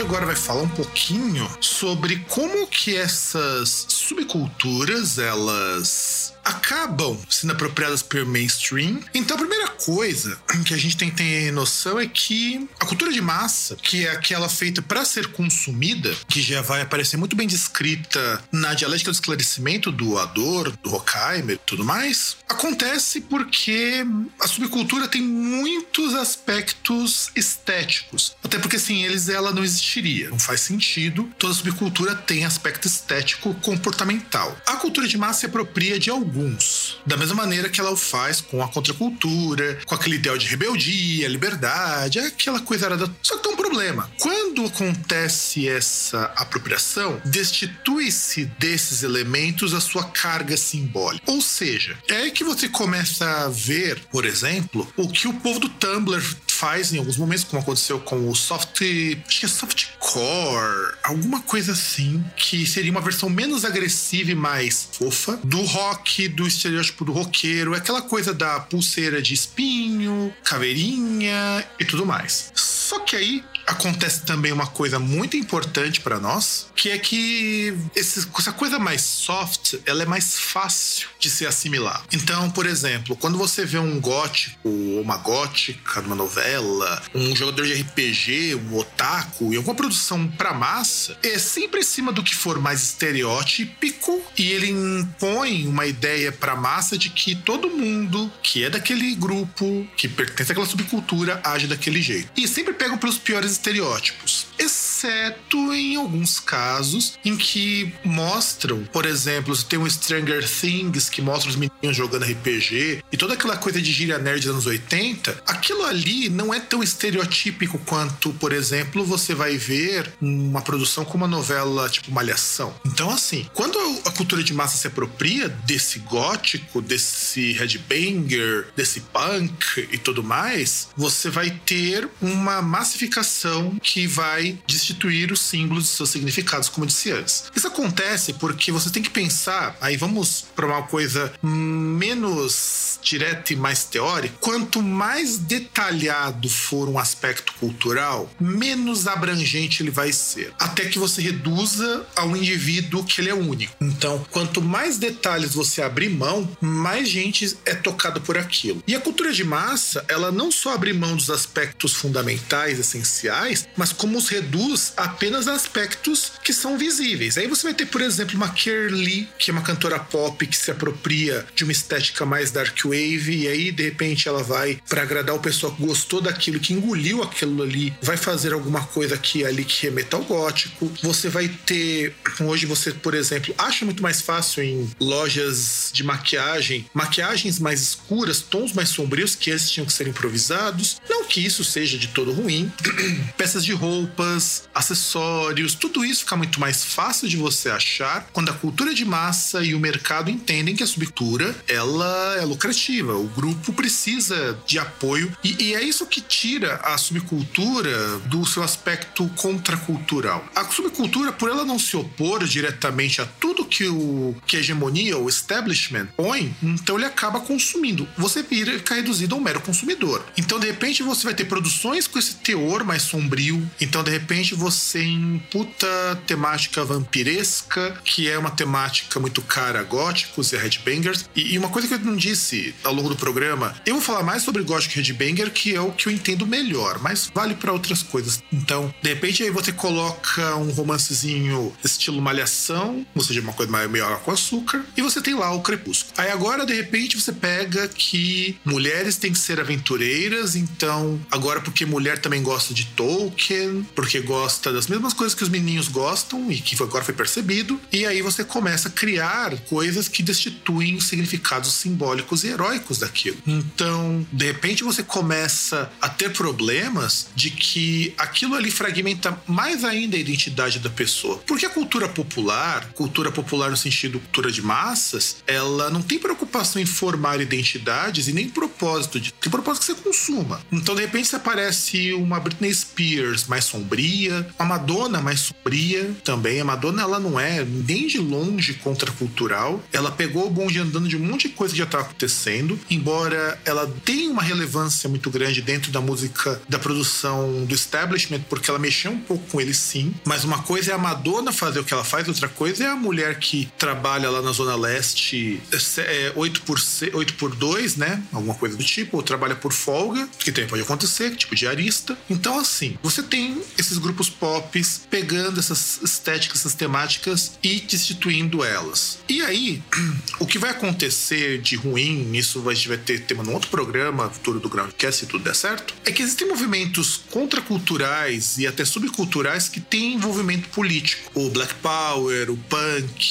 Agora vai falar um pouquinho sobre como que essas subculturas elas acabam sendo apropriadas pelo mainstream. Então a primeira coisa que a gente tem que ter noção é que a cultura de massa, que é aquela feita para ser consumida, que já vai aparecer muito bem descrita na dialética do esclarecimento do Ador, do Horkheimer e tudo mais, acontece porque a subcultura tem muitos aspectos estéticos. Até porque sem eles ela não existiria. Não faz sentido. Toda subcultura tem aspecto estético comportamental. A cultura de massa se apropria de alguns. Da mesma maneira que ela o faz com a contracultura, com aquele ideal de rebeldia, liberdade, aquela coisa arada. Só que tem um problema. Quando acontece essa apropriação, destitui-se desses elementos a sua carga simbólica. Ou seja, é aí que você começa a ver, por exemplo, o que o povo do Tumblr faz em alguns momentos, como aconteceu com o soft. Acho que é softcore, alguma coisa assim, que seria uma versão menos agressiva e mais fofa do rock, do estereótipo do roqueiro, aquela coisa da pulseira de espinho, caveirinha e tudo mais. Só que aí acontece também uma coisa muito importante para nós, que é que essa coisa mais soft, ela é mais fácil de ser assimilada. Então, por exemplo, quando você vê um gótico ou uma gótica numa novela, um jogador de RPG, um otaku, e alguma produção para massa, é sempre em cima do que for mais estereótipico e ele impõe uma ideia para massa de que todo mundo que é daquele grupo, que pertence àquela subcultura, age daquele jeito. E sempre pegam pelos piores estereótipos. Exceto em alguns casos em que mostram, por exemplo, se tem um Stranger Things que mostra os meninos jogando RPG e toda aquela coisa de gíria nerd dos anos 80, aquilo ali não é tão estereotípico quanto, por exemplo, você vai ver uma produção como uma novela tipo Malhação. Então, assim, quando a cultura de massa se apropria desse gótico, desse headbanger, desse punk e tudo mais, você vai ter uma massificação que vai destituir os símbolos de seus significados, como eu disse antes. Isso acontece porque você tem que pensar, aí vamos para uma coisa menos direta e mais teórica. Quanto mais detalhado for um aspecto cultural, menos abrangente ele vai ser. Até que você reduza ao indivíduo que ele é único. Então, quanto mais detalhes você abrir mão, mais gente é tocada por aquilo. E a cultura de massa, ela não só abre mão dos aspectos fundamentais, essenciais, mas como os reduz apenas a aspectos que são visíveis. Aí você vai ter, por exemplo, uma Lee, que é uma cantora pop que se apropria de uma estética mais dark wave, e aí de repente ela vai para agradar o pessoal que gostou daquilo, que engoliu aquilo ali, vai fazer alguma coisa aqui ali que remeta ao gótico. Você vai ter, hoje você, por exemplo, acha muito mais fácil em lojas de maquiagem, maquiagens mais escuras, tons mais sombrios que esses tinham que ser improvisados. Não que isso seja de todo ruim. [clears throat] Peças de roupas, acessórios, tudo isso fica muito mais fácil de você achar quando a cultura de massa e o mercado entendem que a subcultura ela é lucrativa. O grupo precisa de apoio e, e é isso que tira a subcultura do seu aspecto contracultural. A subcultura, por ela não se opor diretamente a tudo que o que a hegemonia, o establishment põe, então ele acaba consumindo. Você fica reduzido a um mero consumidor. Então, de repente, você vai ter produções com esse teor mais sombrio. Então, de repente, você imputa temática vampiresca, que é uma temática muito cara a góticos e a headbangers. E, e uma coisa que eu não disse ao longo do programa, eu vou falar mais sobre gótico e headbanger, que é o que eu entendo melhor, mas vale para outras coisas. Então, de repente, aí você coloca um romancezinho estilo malhação, ou seja, uma coisa meio água com açúcar, e você tem lá o crepúsculo. Aí agora, de repente, você pega que mulheres têm que ser aventureiras, então, agora porque mulher também gosta de Tolkien, porque gosta das mesmas coisas que os meninos gostam e que agora foi percebido, e aí você começa a criar coisas que destituem significados simbólicos e heróicos daquilo. Então, de repente, você começa a ter problemas de que aquilo ali fragmenta mais ainda a identidade da pessoa. Porque a cultura popular, cultura popular no sentido cultura de massas, ela não tem preocupação em formar identidades e nem propósito de tem propósito que você consuma. Então, de repente, aparece uma Britney Spears mais sombria, uma Madonna mais sombria também. A Madonna, ela não é nem de longe contracultural. Ela pegou o bonde andando de um monte de coisa que já estava acontecendo, embora ela tenha uma relevância muito grande dentro da música, da produção do establishment, porque ela mexeu um pouco com ele sim. Mas uma coisa é a Madonna fazer o que ela faz, outra coisa é a mulher que trabalha lá na Zona Leste é, 8 por 8 por 2, né? Alguma coisa do tipo, ou trabalha por folga, que também pode acontecer, tipo diarista. Então, assim, você tem esses grupos pop pegando essas estéticas, essas temáticas e destituindo elas. E aí, [clears throat] o que vai acontecer de ruim, isso a gente vai ter tema num outro programa futuro do Groundcast, se tudo der certo, é que existem movimentos contraculturais e até subculturais que têm envolvimento político. O Black Power, o punk,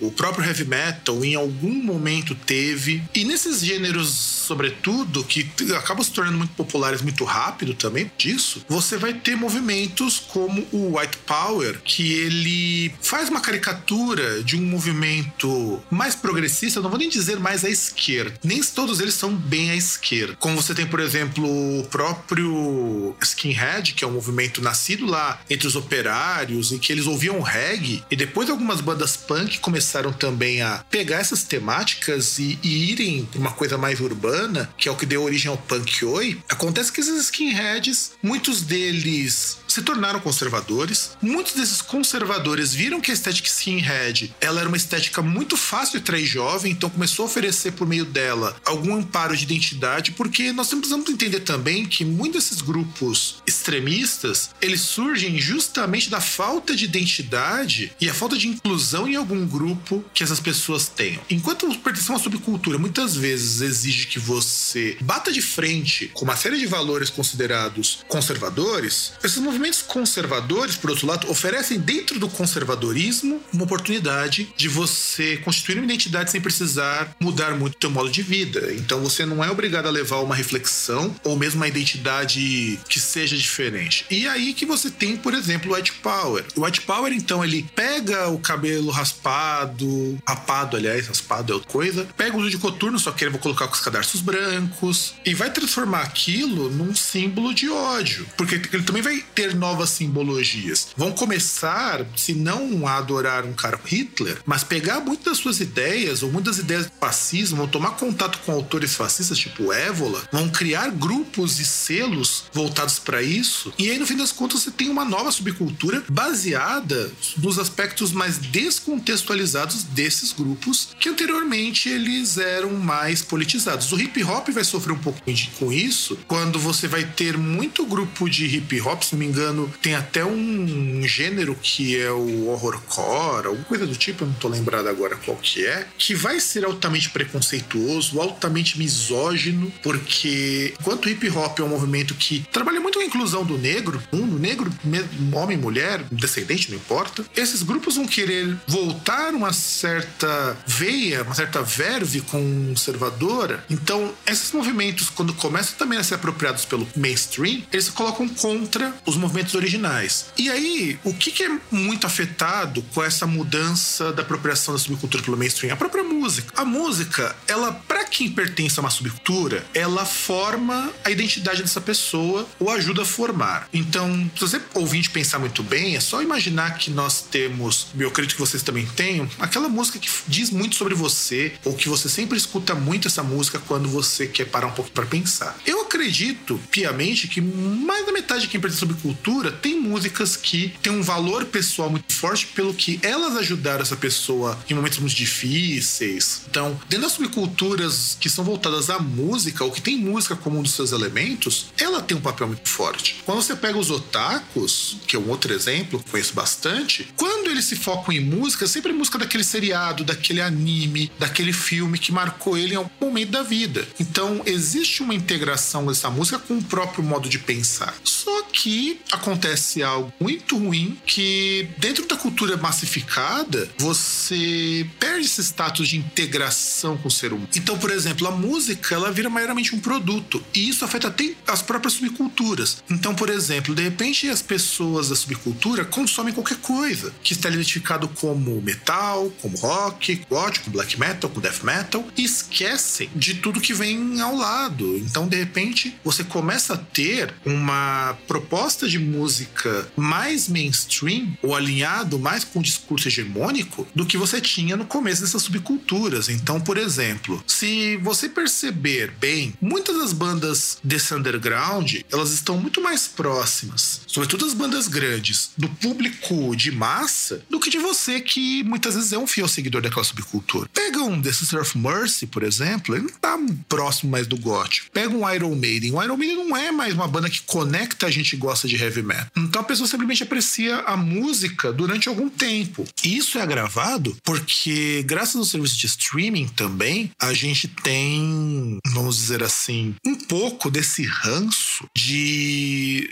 o próprio heavy metal, em algum momento teve. E nesses gêneros, sobretudo, que acabam se tornando muito populares muito rápido também disso, você vai ter movimentos como o White Power, que ele faz uma caricatura de um movimento mais progressista, não vou nem dizer mais à esquerda. Nem todos eles são bem à esquerda. Como você tem, por exemplo, o próprio Skinhead, que é um movimento nascido lá entre os operários e que eles ouviam reggae, e depois algumas bandas punk começaram também a pegar essas temáticas e, e irem para uma coisa mais urbana, que é o que deu origem ao punk oi. Acontece que esses skinheads, muitos deles se tornaram conservadores. Muitos desses conservadores viram que a estética skinhead ela era uma estética muito fácil de atrair jovem, então começou a oferecer por meio dela algum amparo de identidade, porque nós precisamos entender também que muitos desses grupos extremistas eles surgem justamente da falta de identidade e a falta de inclusão em algum grupo que essas pessoas tenham. Enquanto pertencer a uma subcultura muitas vezes exige que você bata de frente com uma série de valores considerados conservadores, esses movimentos movimentos conservadores, por outro lado, oferecem dentro do conservadorismo uma oportunidade de você constituir uma identidade sem precisar mudar muito o seu modo de vida. Então você não é obrigado a levar uma reflexão ou mesmo uma identidade que seja diferente. E aí que você tem, por exemplo, o White Power. O White Power, então, ele pega o cabelo raspado, rapado, aliás, raspado é outra coisa, pega o uso de coturno, só que ele vai colocar com os cadarços brancos, e vai transformar aquilo num símbolo de ódio. Porque ele também vai ter novas simbologias. Vão começar, se não a adorar um cara Hitler, mas pegar muitas das suas ideias, ou muitas ideias do fascismo, vão tomar contato com autores fascistas, tipo Évola, vão criar grupos e selos voltados para isso. E aí, no fim das contas, você tem uma nova subcultura baseada nos aspectos mais descontextualizados desses grupos, que anteriormente eles eram mais politizados. O hip hop vai sofrer um pouco com isso quando você vai ter muito grupo de hip hop, se não me engano, tem até um gênero que é o horrorcore, alguma coisa do tipo, eu não tô lembrado agora qual que é, que vai ser altamente preconceituoso, altamente misógino, porque enquanto o hip hop é um movimento que trabalha a inclusão do negro, mundo negro, homem, mulher, descendente, não importa, esses grupos vão querer voltar uma certa veia, uma certa verve conservadora. Então, esses movimentos, quando começam também a ser apropriados pelo mainstream, eles se colocam contra os movimentos originais. E aí, o que, que é muito afetado com essa mudança da apropriação da subcultura pelo mainstream? A própria música. A música, ela, para quem pertence a uma subcultura, ela forma a identidade dessa pessoa ou ajuda a formar. Então, se você ouvinte pensar muito bem, é só imaginar que nós temos, eu acredito que vocês também tenham, aquela música que diz muito sobre você, ou que você sempre escuta muito essa música quando você quer parar um pouco para pensar. Eu acredito piamente que mais da metade de quem pertence sobre cultura tem músicas que têm um valor pessoal muito forte pelo que elas ajudaram essa pessoa em momentos muito difíceis. Então, dentro das subculturas que são voltadas à música, ou que tem música como um dos seus elementos, ela tem um papel muito forte. Quando você pega os otakus, que é um outro exemplo, conheço bastante, quando eles se focam em música, sempre música daquele seriado, daquele anime, daquele filme que marcou ele em algum momento da vida. Então, existe uma integração dessa música com o próprio modo de pensar. Só que acontece algo muito ruim que dentro da cultura massificada, você perde esse status de integração com o ser humano. Então, por exemplo, a música, ela vira maiormente um produto e isso afeta até as próprias subculturas. Então, por exemplo, de repente as pessoas da subcultura consomem qualquer coisa que está identificado como metal, como rock, gótico, black metal, com death metal e esquecem de tudo que vem ao lado. Então, de repente, você começa a ter uma proposta de música mais mainstream ou alinhado mais com o discurso hegemônico do que você tinha no começo dessas subculturas. Então, por exemplo, se você perceber bem, muitas das bandas desse underground, elas estão muito mais próximas, sobretudo as bandas grandes, do público de massa do que de você que muitas vezes é um fiel seguidor daquela subcultura. Pega um The Sister of Mercy, por exemplo, ele não tá próximo mais do gótico. Pega um Iron Maiden. O Iron Maiden não é mais uma banda que conecta a gente gosta de heavy metal. Então a pessoa simplesmente aprecia a música durante algum tempo. Isso é agravado porque, graças ao serviço de streaming também, a gente tem, vamos dizer assim, um pouco desse ranço de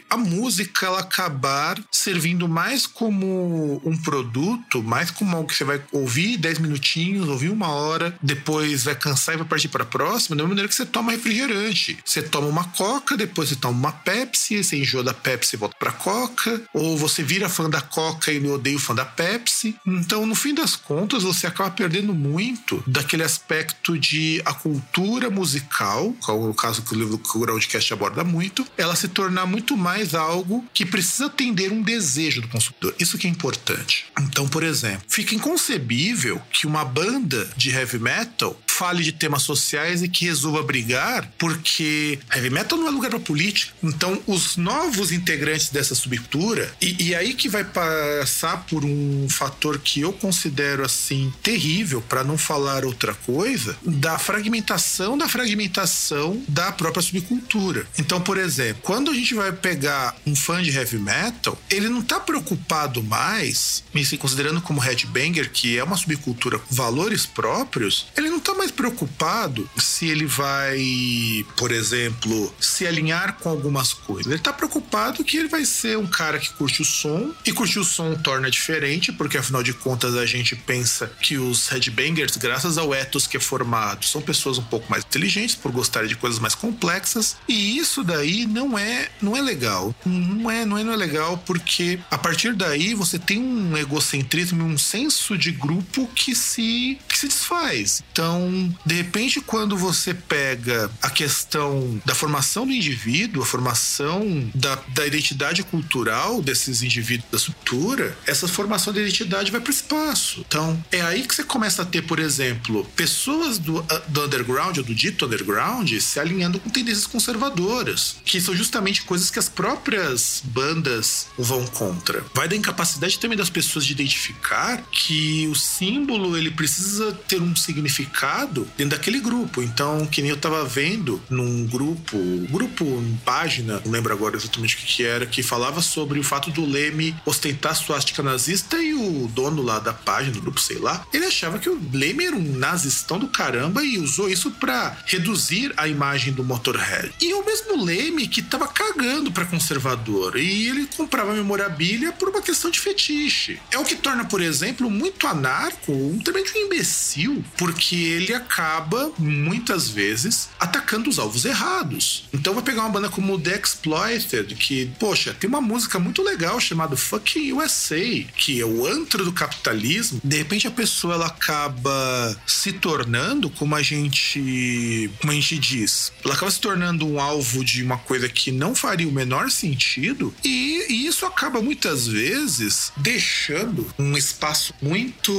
a música ela acabar servindo mais como um produto, mais como algo que você vai ouvir 10 minutinhos, ouvir uma hora, depois vai cansar e vai partir para a próxima, da mesma maneira que você toma refrigerante. Você toma uma Coca, depois você toma uma Pepsi, você enjoa da Pepsi e volta para Coca, ou você vira fã da Coca e odeia o fã da Pepsi. Então, no fim das contas, você acaba perdendo muito daquele aspecto de a cultura musical, que é o caso que o livro que o Groundcast aborda muito, ela se tornar muito mais algo que precisa atender um desejo do consumidor. Isso que é importante. Então, por exemplo, fica inconcebível que uma banda de heavy metal fale de temas sociais e que resolva brigar, porque heavy metal não é lugar para política. Então, os novos integrantes dessa subcultura, e, e aí que vai passar por um fator que eu considero assim terrível, para não falar outra coisa, da fragmentação da fragmentação da própria subcultura. Então, por exemplo, quando a gente vai pegar um fã de heavy metal, ele não tá preocupado mais, me considerando como headbanger, que é uma subcultura com valores próprios, ele não tá mais preocupado se ele vai, por exemplo, se alinhar com algumas coisas. Ele tá preocupado que ele vai ser um cara que curte o som, e curtir o som torna diferente, porque afinal de contas a gente pensa que os headbangers, graças ao ethos que é formado, são pessoas um pouco mais inteligentes por gostarem de coisas mais complexas, e isso daí não é não é legal. Não é, não é, não é legal porque a partir daí você tem um egocentrismo, um senso de grupo que se que se desfaz. Então, de repente quando você pega a questão da formação do indivíduo, a formação da, da identidade cultural desses indivíduos da estrutura, essa formação da identidade vai para o espaço. Então, é aí que você começa a ter, por exemplo, pessoas do, do underground ou do dito underground se alinhando com tendências conservadoras, que são justamente coisas que as próprias bandas vão contra. Vai da incapacidade também das pessoas de identificar que o símbolo ele precisa ter um significado dentro daquele grupo. Então, que nem eu tava vendo num grupo, grupo, página, não lembro agora exatamente o que, que era, que falava sobre o fato do Leme ostentar suástica nazista e o dono lá da página, do grupo, sei lá, ele achava que o Leme era um nazistão do caramba e usou isso para reduzir a imagem do Motorhead. E o mesmo Leme que tava cagando para conservador e ele comprava memorabilia por uma questão de fetiche. É o que torna, por exemplo, muito anarco um um imbecil, porque ele acaba muitas vezes atacando os alvos errados. Então vai pegar uma banda como The Exploited, que, poxa, tem uma música muito legal chamada Fucking USA, que é o antro do capitalismo. De repente a pessoa ela acaba se tornando, como a gente, como a gente diz, ela acaba se tornando um alvo de uma coisa que não faria o menor sentido e, e isso acaba muitas vezes deixando um espaço muito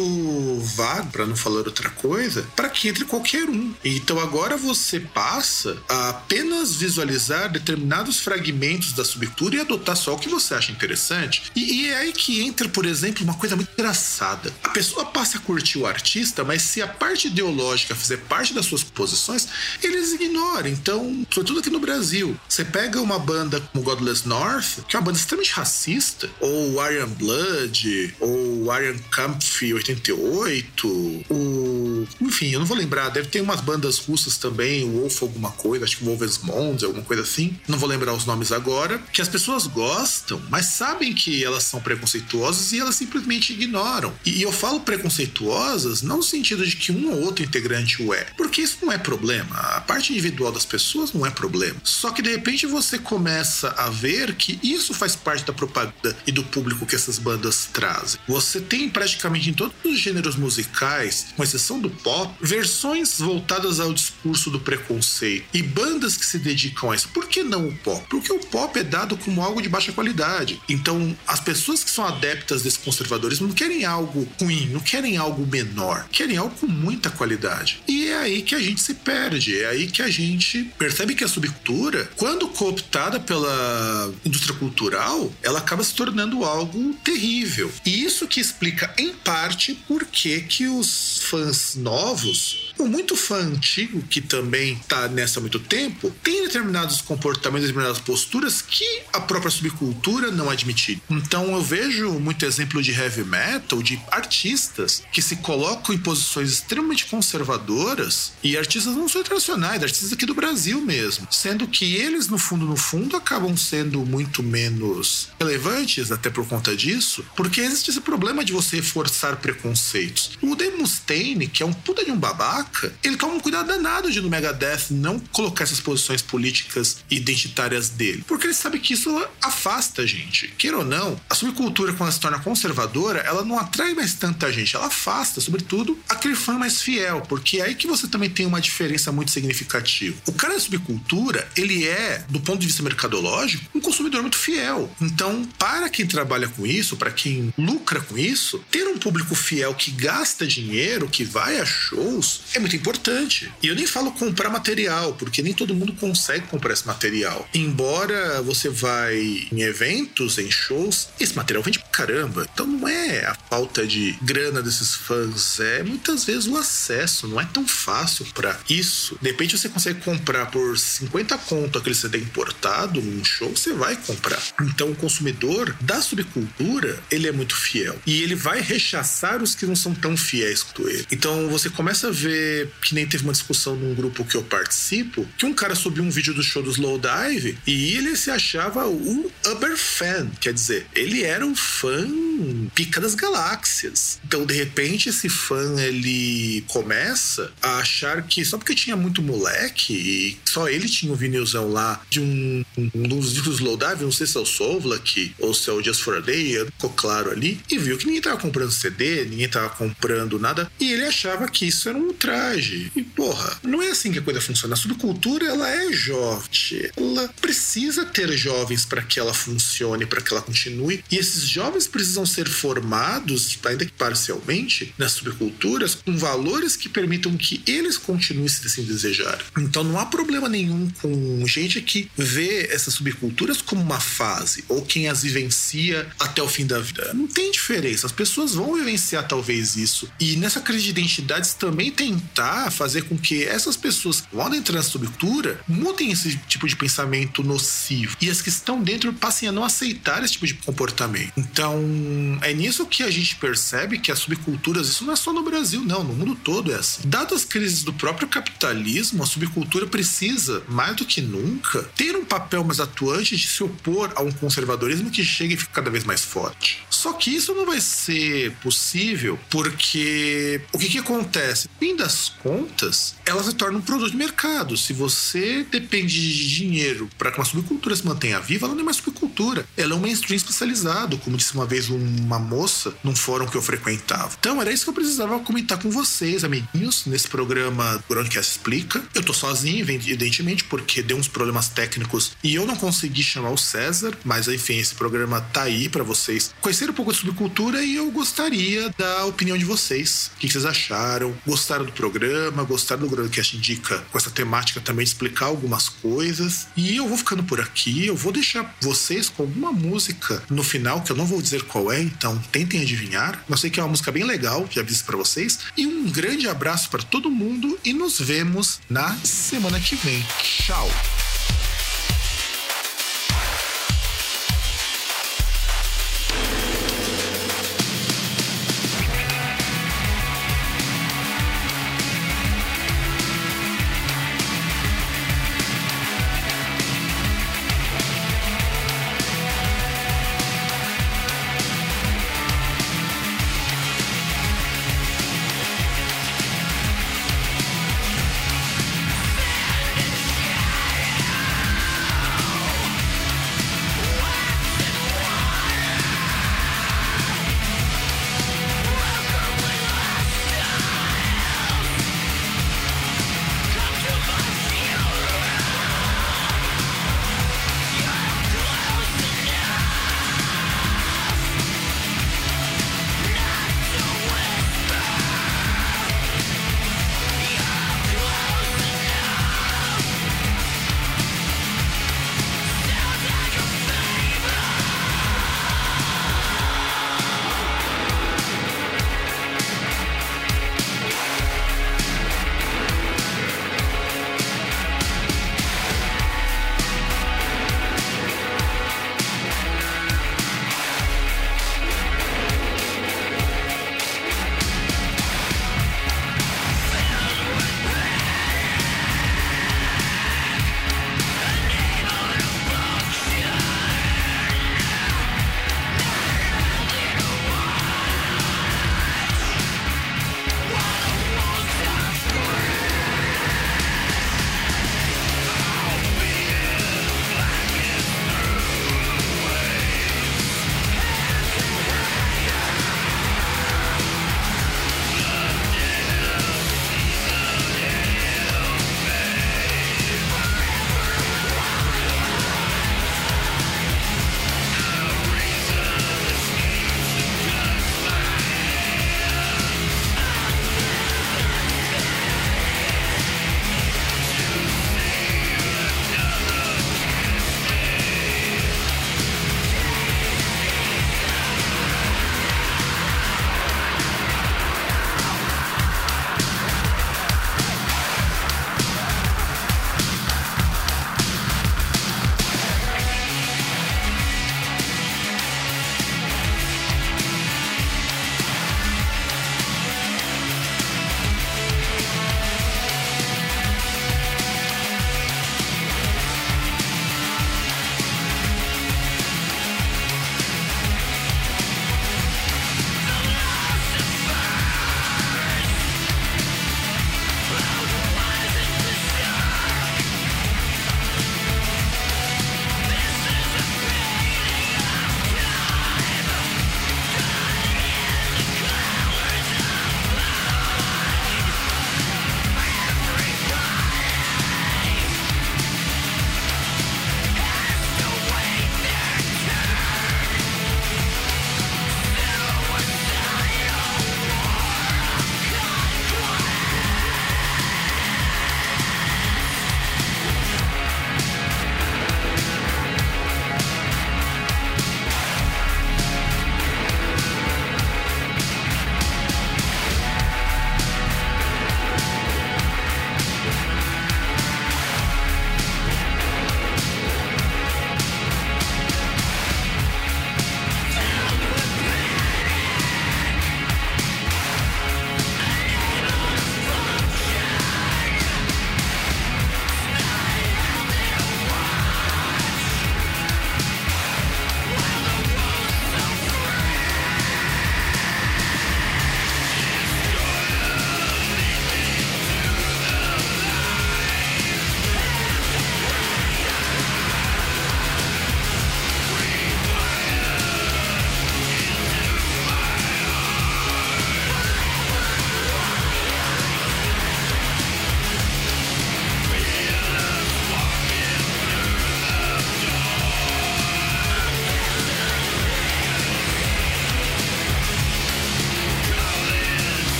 vago, para não falar outra coisa, para que entre qualquer um. Então agora você passa a apenas visualizar determinados fragmentos da subcultura e adotar só o que você acha interessante. E, e é aí que entra, por exemplo, uma coisa muito engraçada. A pessoa passa a curtir o artista, mas se a parte ideológica fizer parte das suas posições, eles ignoram. Então, sobretudo aqui no Brasil, você pega uma banda como Godless North, que é uma banda extremamente racista, ou Iron Blood, ou Iron Kampf 88, o. Enfim, eu não vou lembrar, deve ter umas bandas russas também, Wolf alguma coisa, acho que Wolfsmond, alguma coisa assim, não vou lembrar os nomes agora, que as pessoas gostam, mas sabem que elas são preconceituosas e elas simplesmente ignoram. E eu falo preconceituosas não no sentido de que um ou outro integrante o é, porque isso não é problema. A parte individual das pessoas não é problema. Só que de repente você começa a ver que isso faz parte da propaganda e do público que essas bandas trazem. Você tem praticamente em todos os gêneros musicais, com exceção do pop, versões voltadas ao discurso do preconceito e bandas que se dedicam a isso. Por que não o pop? Porque o pop é dado como algo de baixa qualidade. Então, as pessoas que são adeptas desse conservadorismo não querem algo ruim, não querem algo menor, querem algo com muita qualidade. E é aí que a gente se perde, é aí que a gente percebe que a subcultura, quando cooptada pela indústria cultural, ela acaba se tornando algo terrível. E isso que explica, em parte, por que, que os fãs novos, ou muito fã antigo que também está nessa há muito tempo, tem determinados comportamentos, determinadas posturas que a própria subcultura não admite. Então eu vejo muito exemplo de heavy metal, de artistas que se colocam em posições extremamente conservadoras e artistas não só internacionais, artistas aqui do Brasil mesmo, sendo que eles no fundo no fundo acabam sendo muito menos relevantes até por conta disso, porque existe esse problema de você forçar preconceitos. O Dave que é um puta de um babaca, ele toma um cuidado danado de no Megadeth não colocar essas posições políticas e identitárias dele, porque ele sabe que isso afasta a gente. Queira ou não, a subcultura quando ela se torna conservadora, ela não atrai mais tanta gente, ela afasta, sobretudo, aquele fã mais fiel, porque é aí que você também tem uma diferença muito significativa. O cara da subcultura, ele é, do ponto de vista mercadológico, um consumidor muito fiel. Então, para quem trabalha com isso, para quem lucra com isso, ter um público fiel que gasta dinheiro, que vai a shows, é muito importante. E eu nem falo comprar material, porque nem todo mundo consegue comprar esse material. Embora você vai em eventos, em shows, esse material vende pra caramba. Então não é a falta de grana desses fãs, é muitas vezes o acesso. Não é tão fácil para isso. De repente você consegue comprar por 50 conto aquele CD importado num show, você vai comprar. Então o consumidor da subcultura, ele é muito fiel. E ele vai rechaçar os que não são tão fiéis quanto ele. Então você começa a ver que nem teve uma discussão num grupo que eu participo, que um cara subiu um vídeo do show do Slowdive e ele se achava um Uber fan, quer dizer, ele era um fã pica das galáxias. Então, de repente, esse fã ele começa a achar que só porque tinha muito moleque e só ele tinha um vinilzão lá de um, um dos discos Slowdive, não sei se é o Sovlak ou se é o Just for a Day, ficou claro ali, e viu que ninguém tava comprando CD, ninguém tava comprando nada, e ele achava que isso era um traje. E porra, não é assim que a coisa funciona. A subcultura ela é jovem, ela precisa ter jovens para que ela funcione, para que ela continue, e esses jovens precisam ser formados, ainda que parcialmente, nas subculturas, com valores que permitam que eles continuem se assim desejar. Então não há problema nenhum com gente que vê essas subculturas como uma fase, ou quem as vivencia até o fim da vida. Não tem diferença. As pessoas vão vivenciar talvez isso. E nessa crise de identidades também tentar fazer com que essas pessoas que vão entrar na subcultura mudem esse tipo de pensamento nocivo. E as que estão dentro passem a não aceitar esse tipo de comportamento. Então, é nisso que a gente percebe que as subculturas, isso não é só no Brasil, não, no mundo todo é assim. Dado as crises do próprio capitalismo, a subcultura precisa, mais do que nunca, ter um papel mais atuante de se opor a um conservadorismo que chega e fica cada vez mais forte. Só que isso não vai ser possível porque o que, que acontece? Fim das contas, ela se torna um produto de mercado. Se você depende de dinheiro para que uma subcultura se mantenha viva, ela não é mais subcultura. Ela é um mainstream especializado, como disse uma vez uma moça num fórum que eu frequentava. Então era isso que eu precisava comentar com vocês, amiguinhos, nesse programa Broadcast Explica. Eu tô sozinho, evidentemente, porque deu uns problemas técnicos e eu não consegui chamar o César, mas enfim, esse programa tá aí para vocês conhecer um pouco de subcultura e eu gostaria da opinião de vocês. O que vocês acharam? Gostaram do programa? Gostaram do Broadcast Indica com essa temática também explicar algumas coisas? E eu vou ficando por aqui, eu vou deixar vocês com alguma música no final que eu não vou dizer qual é, então tentem adivinhar. Eu sei que é uma música bem legal, já aviso para vocês. E um grande abraço para todo mundo e nos vemos na semana que vem. Tchau!